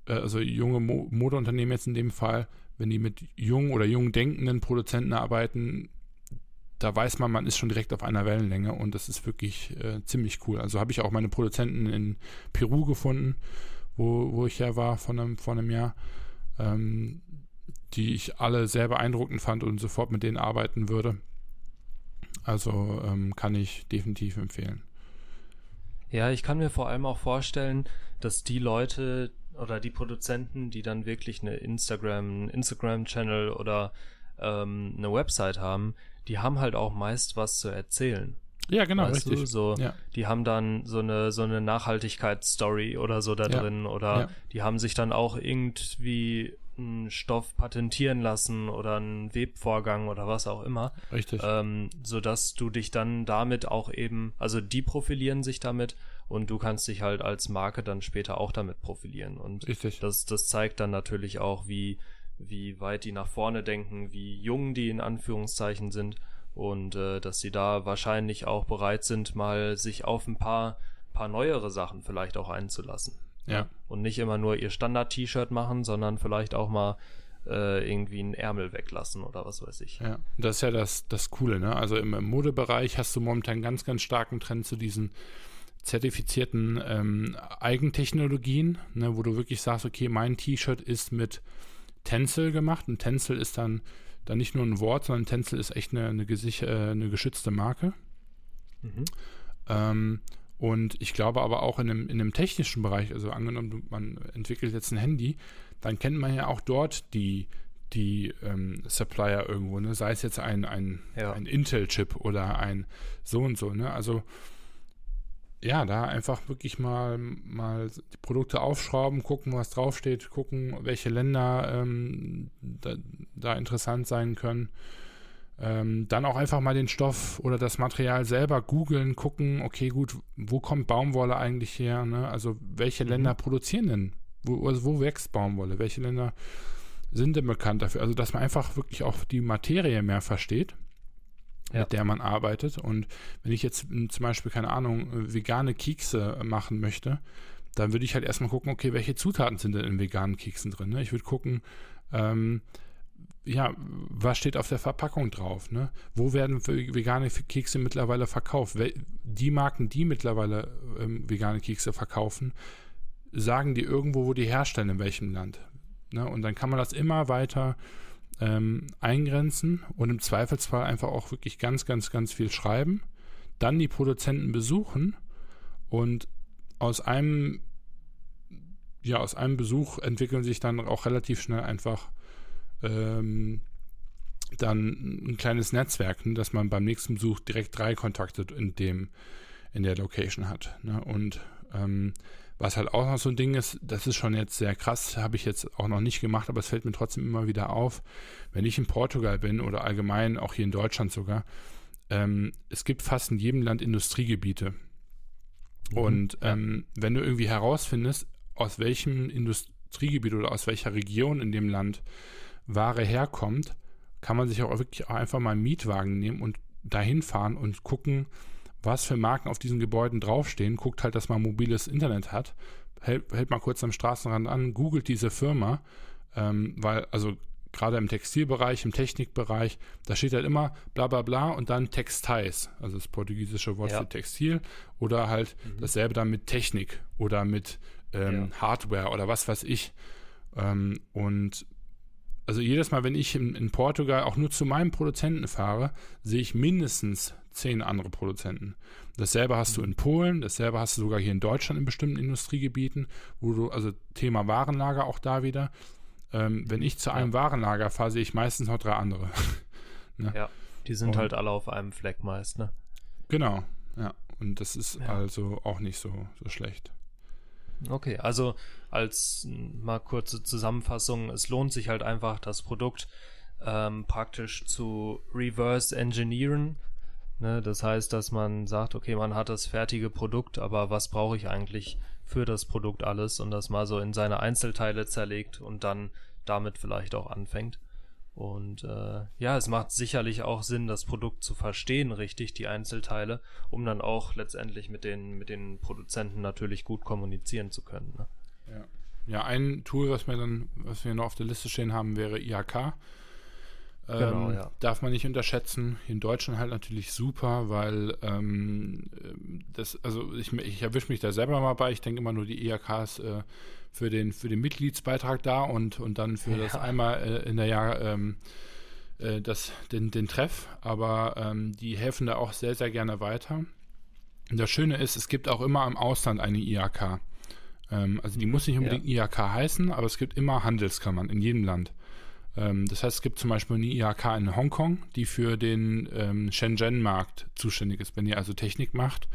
äh, also junge Mo Modeunternehmen jetzt in dem Fall, wenn die mit jungen oder jung denkenden Produzenten arbeiten, da weiß man, man ist schon direkt auf einer Wellenlänge und das ist wirklich äh, ziemlich cool. Also habe ich auch meine Produzenten in Peru gefunden, wo, wo ich ja war von einem, vor einem Jahr, ähm, die ich alle sehr beeindruckend fand und sofort mit denen arbeiten würde. Also ähm, kann ich definitiv empfehlen.
Ja, ich kann mir vor allem auch vorstellen, dass die Leute, oder die Produzenten, die dann wirklich eine Instagram, Instagram-Channel oder ähm, eine Website haben, die haben halt auch meist was zu erzählen.
Ja, genau, weißt richtig.
Du? So,
ja.
Die haben dann so eine, so eine Nachhaltigkeitsstory oder so da ja. drin oder ja. die haben sich dann auch irgendwie einen Stoff patentieren lassen oder einen Webvorgang oder was auch immer.
Richtig.
Ähm, so dass du dich dann damit auch eben, also die profilieren sich damit und du kannst dich halt als Marke dann später auch damit profilieren. Und
Richtig.
das, das zeigt dann natürlich auch, wie, wie weit die nach vorne denken, wie jung die in Anführungszeichen sind und äh, dass sie da wahrscheinlich auch bereit sind, mal sich auf ein paar paar neuere Sachen vielleicht auch einzulassen.
Ja.
Und nicht immer nur ihr Standard-T-Shirt machen, sondern vielleicht auch mal äh, irgendwie einen Ärmel weglassen oder was weiß ich.
Ja, das ist ja das, das Coole, ne? Also im, im Modebereich hast du momentan ganz, ganz starken Trend zu diesen zertifizierten ähm, Eigentechnologien, ne, wo du wirklich sagst, okay, mein T-Shirt ist mit Tencel gemacht und Tencel ist dann, dann nicht nur ein Wort, sondern Tencel ist echt eine, eine, gesich, äh, eine geschützte Marke. Mhm. Ähm, und ich glaube aber auch in einem, in einem technischen Bereich, also angenommen, man entwickelt jetzt ein Handy, dann kennt man ja auch dort die, die ähm, Supplier irgendwo, ne? sei es jetzt ein, ein, ja. ein Intel-Chip oder ein so und so. Ne? Also ja, da einfach wirklich mal, mal die Produkte aufschrauben, gucken, was draufsteht, gucken, welche Länder ähm, da, da, interessant sein können. Ähm, dann auch einfach mal den Stoff oder das Material selber googeln, gucken, okay, gut, wo kommt Baumwolle eigentlich her? Ne? Also welche mhm. Länder produzieren denn? Wo, also wo wächst Baumwolle? Welche Länder sind denn bekannt dafür? Also dass man einfach wirklich auch die Materie mehr versteht ja. mit der man arbeitet. Und wenn ich jetzt hm, zum Beispiel, keine Ahnung, vegane Kekse machen möchte, dann würde ich halt erstmal gucken, okay, welche Zutaten sind denn in veganen Keksen drin? Ne? Ich würde gucken, ähm, ja, was steht auf der Verpackung drauf? Ne? Wo werden vegane Kekse mittlerweile verkauft? Die Marken, die mittlerweile ähm, vegane Kekse verkaufen, sagen die irgendwo, wo die herstellen, in welchem Land. Ne? Und dann kann man das immer weiter ähm, eingrenzen und im Zweifelsfall einfach auch wirklich ganz, ganz, ganz viel schreiben, dann die Produzenten besuchen und aus einem, ja, aus einem Besuch entwickeln sich dann auch relativ schnell einfach ähm, dann ein kleines Netzwerk, ne, dass man beim nächsten Besuch direkt drei Kontakte in dem in der Location hat. Ne? Und ähm, was halt auch noch so ein Ding ist, das ist schon jetzt sehr krass, habe ich jetzt auch noch nicht gemacht, aber es fällt mir trotzdem immer wieder auf, wenn ich in Portugal bin oder allgemein auch hier in Deutschland sogar, ähm, es gibt fast in jedem Land Industriegebiete. Mhm. Und ähm, wenn du irgendwie herausfindest, aus welchem Industriegebiet oder aus welcher Region in dem Land Ware herkommt, kann man sich auch wirklich auch einfach mal einen Mietwagen nehmen und dahin fahren und gucken, was für Marken auf diesen Gebäuden draufstehen, guckt halt, dass man mobiles Internet hat, hält, hält mal kurz am Straßenrand an, googelt diese Firma, ähm, weil, also gerade im Textilbereich, im Technikbereich, da steht halt immer bla bla bla und dann Textiles, also das portugiesische Wort ja. für Textil, oder halt mhm. dasselbe dann mit Technik oder mit ähm, ja. Hardware oder was weiß ich. Ähm, und also jedes Mal, wenn ich in, in, Portugal auch nur zu meinem Produzenten fahre, sehe ich mindestens zehn andere Produzenten. Dasselbe hast du in Polen, dasselbe hast du sogar hier in Deutschland in bestimmten Industriegebieten, wo du, also Thema Warenlager auch da wieder. Ähm, wenn ich zu einem ja. Warenlager fahre, sehe ich meistens noch drei andere.
ne? Ja, die sind Und, halt alle auf einem Fleck meist, ne?
Genau, ja. Und das ist ja. also auch nicht so, so schlecht.
Okay, also als mal kurze Zusammenfassung, es lohnt sich halt einfach, das Produkt ähm, praktisch zu reverse engineeren. Ne? Das heißt, dass man sagt, okay, man hat das fertige Produkt, aber was brauche ich eigentlich für das Produkt alles und das mal so in seine Einzelteile zerlegt und dann damit vielleicht auch anfängt. Und äh, ja, es macht sicherlich auch Sinn, das Produkt zu verstehen, richtig, die Einzelteile, um dann auch letztendlich mit den, mit den Produzenten natürlich gut kommunizieren zu können. Ne?
Ja. ja, ein Tool, was wir dann, was wir noch auf der Liste stehen haben, wäre IHK. Genau, ähm, ja. Darf man nicht unterschätzen. In Deutschland halt natürlich super, weil ähm, das, also ich, ich erwische mich da selber mal bei. Ich denke immer nur die IHKs äh, für den, für den Mitgliedsbeitrag da und, und dann für ja. das einmal äh, in der Jahr ähm, äh, das, den, den Treff. Aber ähm, die helfen da auch sehr, sehr gerne weiter. Und das Schöne ist, es gibt auch immer im Ausland eine IHK. Ähm, also die muss nicht unbedingt ja. IHK heißen, aber es gibt immer Handelskammern in jedem Land. Ähm, das heißt, es gibt zum Beispiel eine IHK in Hongkong, die für den ähm, Shenzhen-Markt zuständig ist. Wenn ihr also Technik macht,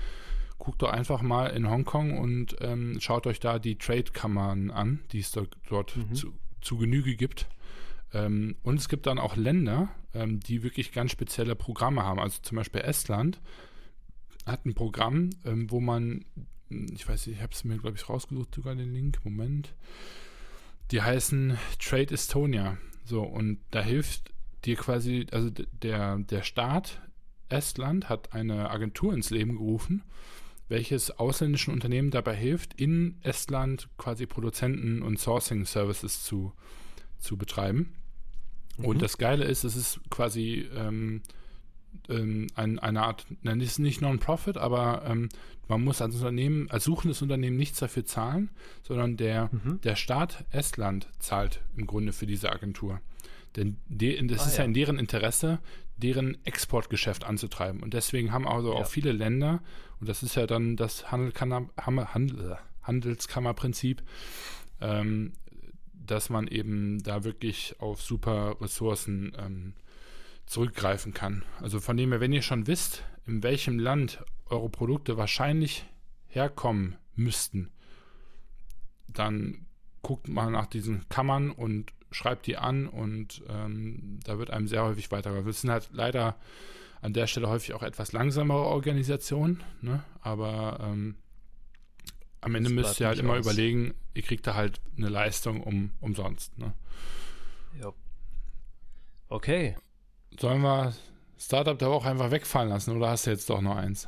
guckt doch einfach mal in Hongkong und ähm, schaut euch da die Trade-Kammern an, die es dort, mhm. zu, zu, Genüge gibt. Ähm, und es gibt dann auch Länder, ähm, die wirklich ganz spezielle Programme haben. Also zum Beispiel Estland hat ein Programm, ähm, wo man, ich weiß nicht, ich habe es mir, glaube ich, rausgesucht, sogar den Link, Moment. Die heißen Trade Estonia. So, und da hilft dir quasi, also der, der Staat Estland hat eine Agentur ins Leben gerufen, welches ausländischen Unternehmen dabei hilft, in Estland quasi Produzenten und Sourcing Services zu, zu betreiben. Mhm. Und das Geile ist, es ist quasi ähm, ähm, ein, eine Art, nein, es ist nicht Non-Profit, aber ähm, man muss als Unternehmen, als suchendes Unternehmen nichts dafür zahlen, sondern der, mhm. der Staat Estland zahlt im Grunde für diese Agentur. Denn de, das ah, ist ja. ja. in deren Interesse, deren Exportgeschäft anzutreiben. Und deswegen haben also ja. auch viele Länder, und das ist ja dann das Handel, Handel, Handelskammerprinzip, ähm, dass man eben da wirklich auf super Ressourcen ähm, zurückgreifen kann. Also von dem her, wenn ihr schon wisst, in welchem Land eure Produkte wahrscheinlich herkommen müssten, dann guckt mal nach diesen Kammern und schreibt die an und ähm, da wird einem sehr häufig weitergeholfen. Es sind halt leider an der Stelle häufig auch etwas langsamere Organisationen, ne? aber ähm, am Ende müsst ihr halt immer aus. überlegen, ihr kriegt da halt eine Leistung um, umsonst. Ne?
Ja. Okay.
Sollen wir Startup der Woche einfach wegfallen lassen oder hast du jetzt doch noch eins?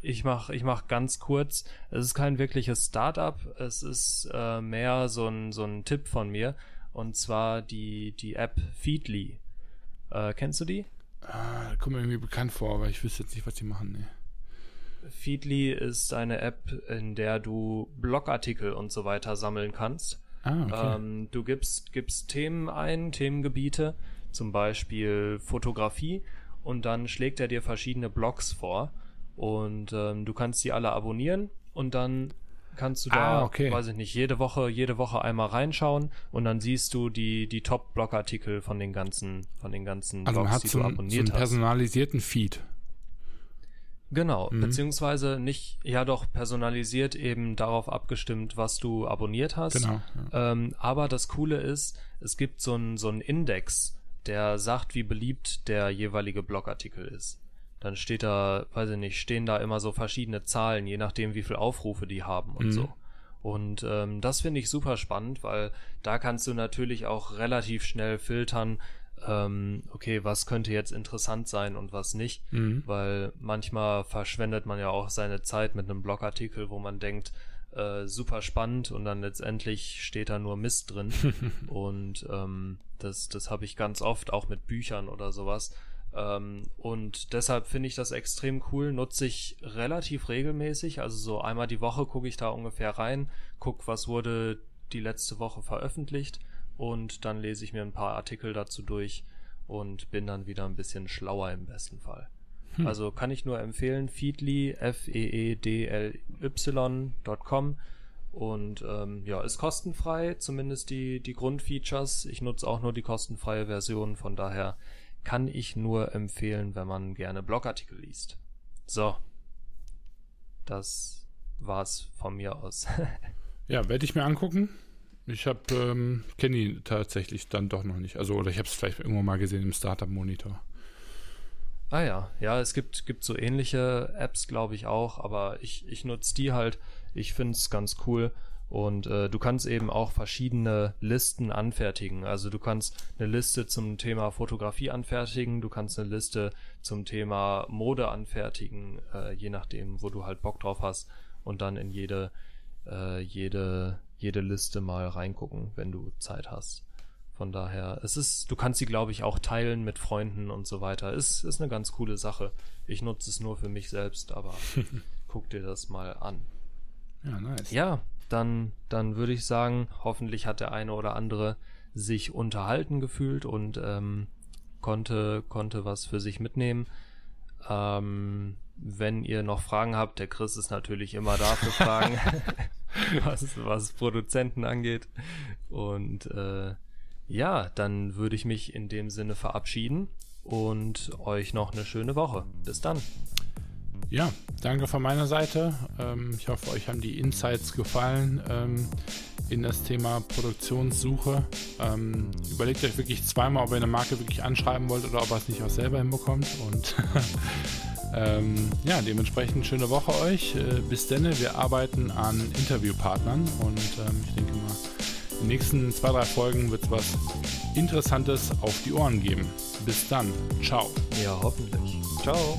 Ich mach, ich mach ganz kurz. Es ist kein wirkliches Startup, es ist äh, mehr so ein, so ein Tipp von mir. Und zwar die, die App Feedly. Äh, kennst du die?
Ah, kommt mir irgendwie bekannt vor, aber ich wüsste jetzt nicht, was die machen. Nee.
Feedly ist eine App, in der du Blogartikel und so weiter sammeln kannst. Ah, okay. Ähm, du gibst, gibst Themen ein, Themengebiete zum Beispiel Fotografie und dann schlägt er dir verschiedene Blogs vor und ähm, du kannst die alle abonnieren und dann kannst du da, ah, okay. weiß ich nicht, jede Woche, jede Woche einmal reinschauen und dann siehst du die, die Top-Blogartikel von den ganzen, von den ganzen
also Blogs, die so du abonniert so einen hast. personalisierten Feed.
Genau, mhm. beziehungsweise nicht, ja doch, personalisiert eben darauf abgestimmt, was du abonniert hast. Genau. Ja. Ähm, aber das Coole ist, es gibt so einen so einen Index, der sagt, wie beliebt der jeweilige Blogartikel ist. Dann steht da, weiß ich nicht, stehen da immer so verschiedene Zahlen, je nachdem, wie viele Aufrufe die haben und mhm. so. Und ähm, das finde ich super spannend, weil da kannst du natürlich auch relativ schnell filtern, ähm, okay, was könnte jetzt interessant sein und was nicht, mhm. weil manchmal verschwendet man ja auch seine Zeit mit einem Blogartikel, wo man denkt, äh, super spannend und dann letztendlich steht da nur Mist drin. und ähm, das, das habe ich ganz oft, auch mit Büchern oder sowas. Ähm, und deshalb finde ich das extrem cool, nutze ich relativ regelmäßig. Also so einmal die Woche gucke ich da ungefähr rein, gucke, was wurde die letzte Woche veröffentlicht und dann lese ich mir ein paar Artikel dazu durch und bin dann wieder ein bisschen schlauer im besten Fall. Hm. Also kann ich nur empfehlen, Feedly, F-E-E-D-L-Y.com. Und ähm, ja, ist kostenfrei, zumindest die, die Grundfeatures. Ich nutze auch nur die kostenfreie Version, von daher kann ich nur empfehlen, wenn man gerne Blogartikel liest. So. Das war's von mir aus.
ja, werde ich mir angucken. Ich habe ähm, kenne ihn tatsächlich dann doch noch nicht. Also oder ich habe es vielleicht irgendwo mal gesehen im Startup Monitor.
Ah ja, ja, es gibt, gibt so ähnliche Apps, glaube ich auch, aber ich, ich nutze die halt. Ich finde es ganz cool. Und äh, du kannst eben auch verschiedene Listen anfertigen. Also du kannst eine Liste zum Thema Fotografie anfertigen, du kannst eine Liste zum Thema Mode anfertigen, äh, je nachdem, wo du halt Bock drauf hast. Und dann in jede, äh, jede, jede Liste mal reingucken, wenn du Zeit hast. Von daher, es ist, du kannst sie, glaube ich, auch teilen mit Freunden und so weiter. Ist, ist eine ganz coole Sache. Ich nutze es nur für mich selbst, aber guck dir das mal an. Ja, nice. Ja, dann, dann würde ich sagen, hoffentlich hat der eine oder andere sich unterhalten gefühlt und ähm, konnte, konnte was für sich mitnehmen. Ähm, wenn ihr noch Fragen habt, der Chris ist natürlich immer da für Fragen, was, was Produzenten angeht. Und äh, ja, dann würde ich mich in dem Sinne verabschieden und euch noch eine schöne Woche. Bis dann.
Ja, danke von meiner Seite. Ähm, ich hoffe, euch haben die Insights gefallen ähm, in das Thema Produktionssuche. Ähm, überlegt euch wirklich zweimal, ob ihr eine Marke wirklich anschreiben wollt oder ob ihr es nicht auch selber hinbekommt. Und ja, dementsprechend schöne Woche euch. Äh, bis denn, wir arbeiten an Interviewpartnern und ich denke mal, in den nächsten zwei, drei Folgen wird es was Interessantes auf die Ohren geben. Bis dann. Ciao.
Ja, hoffentlich. Ciao.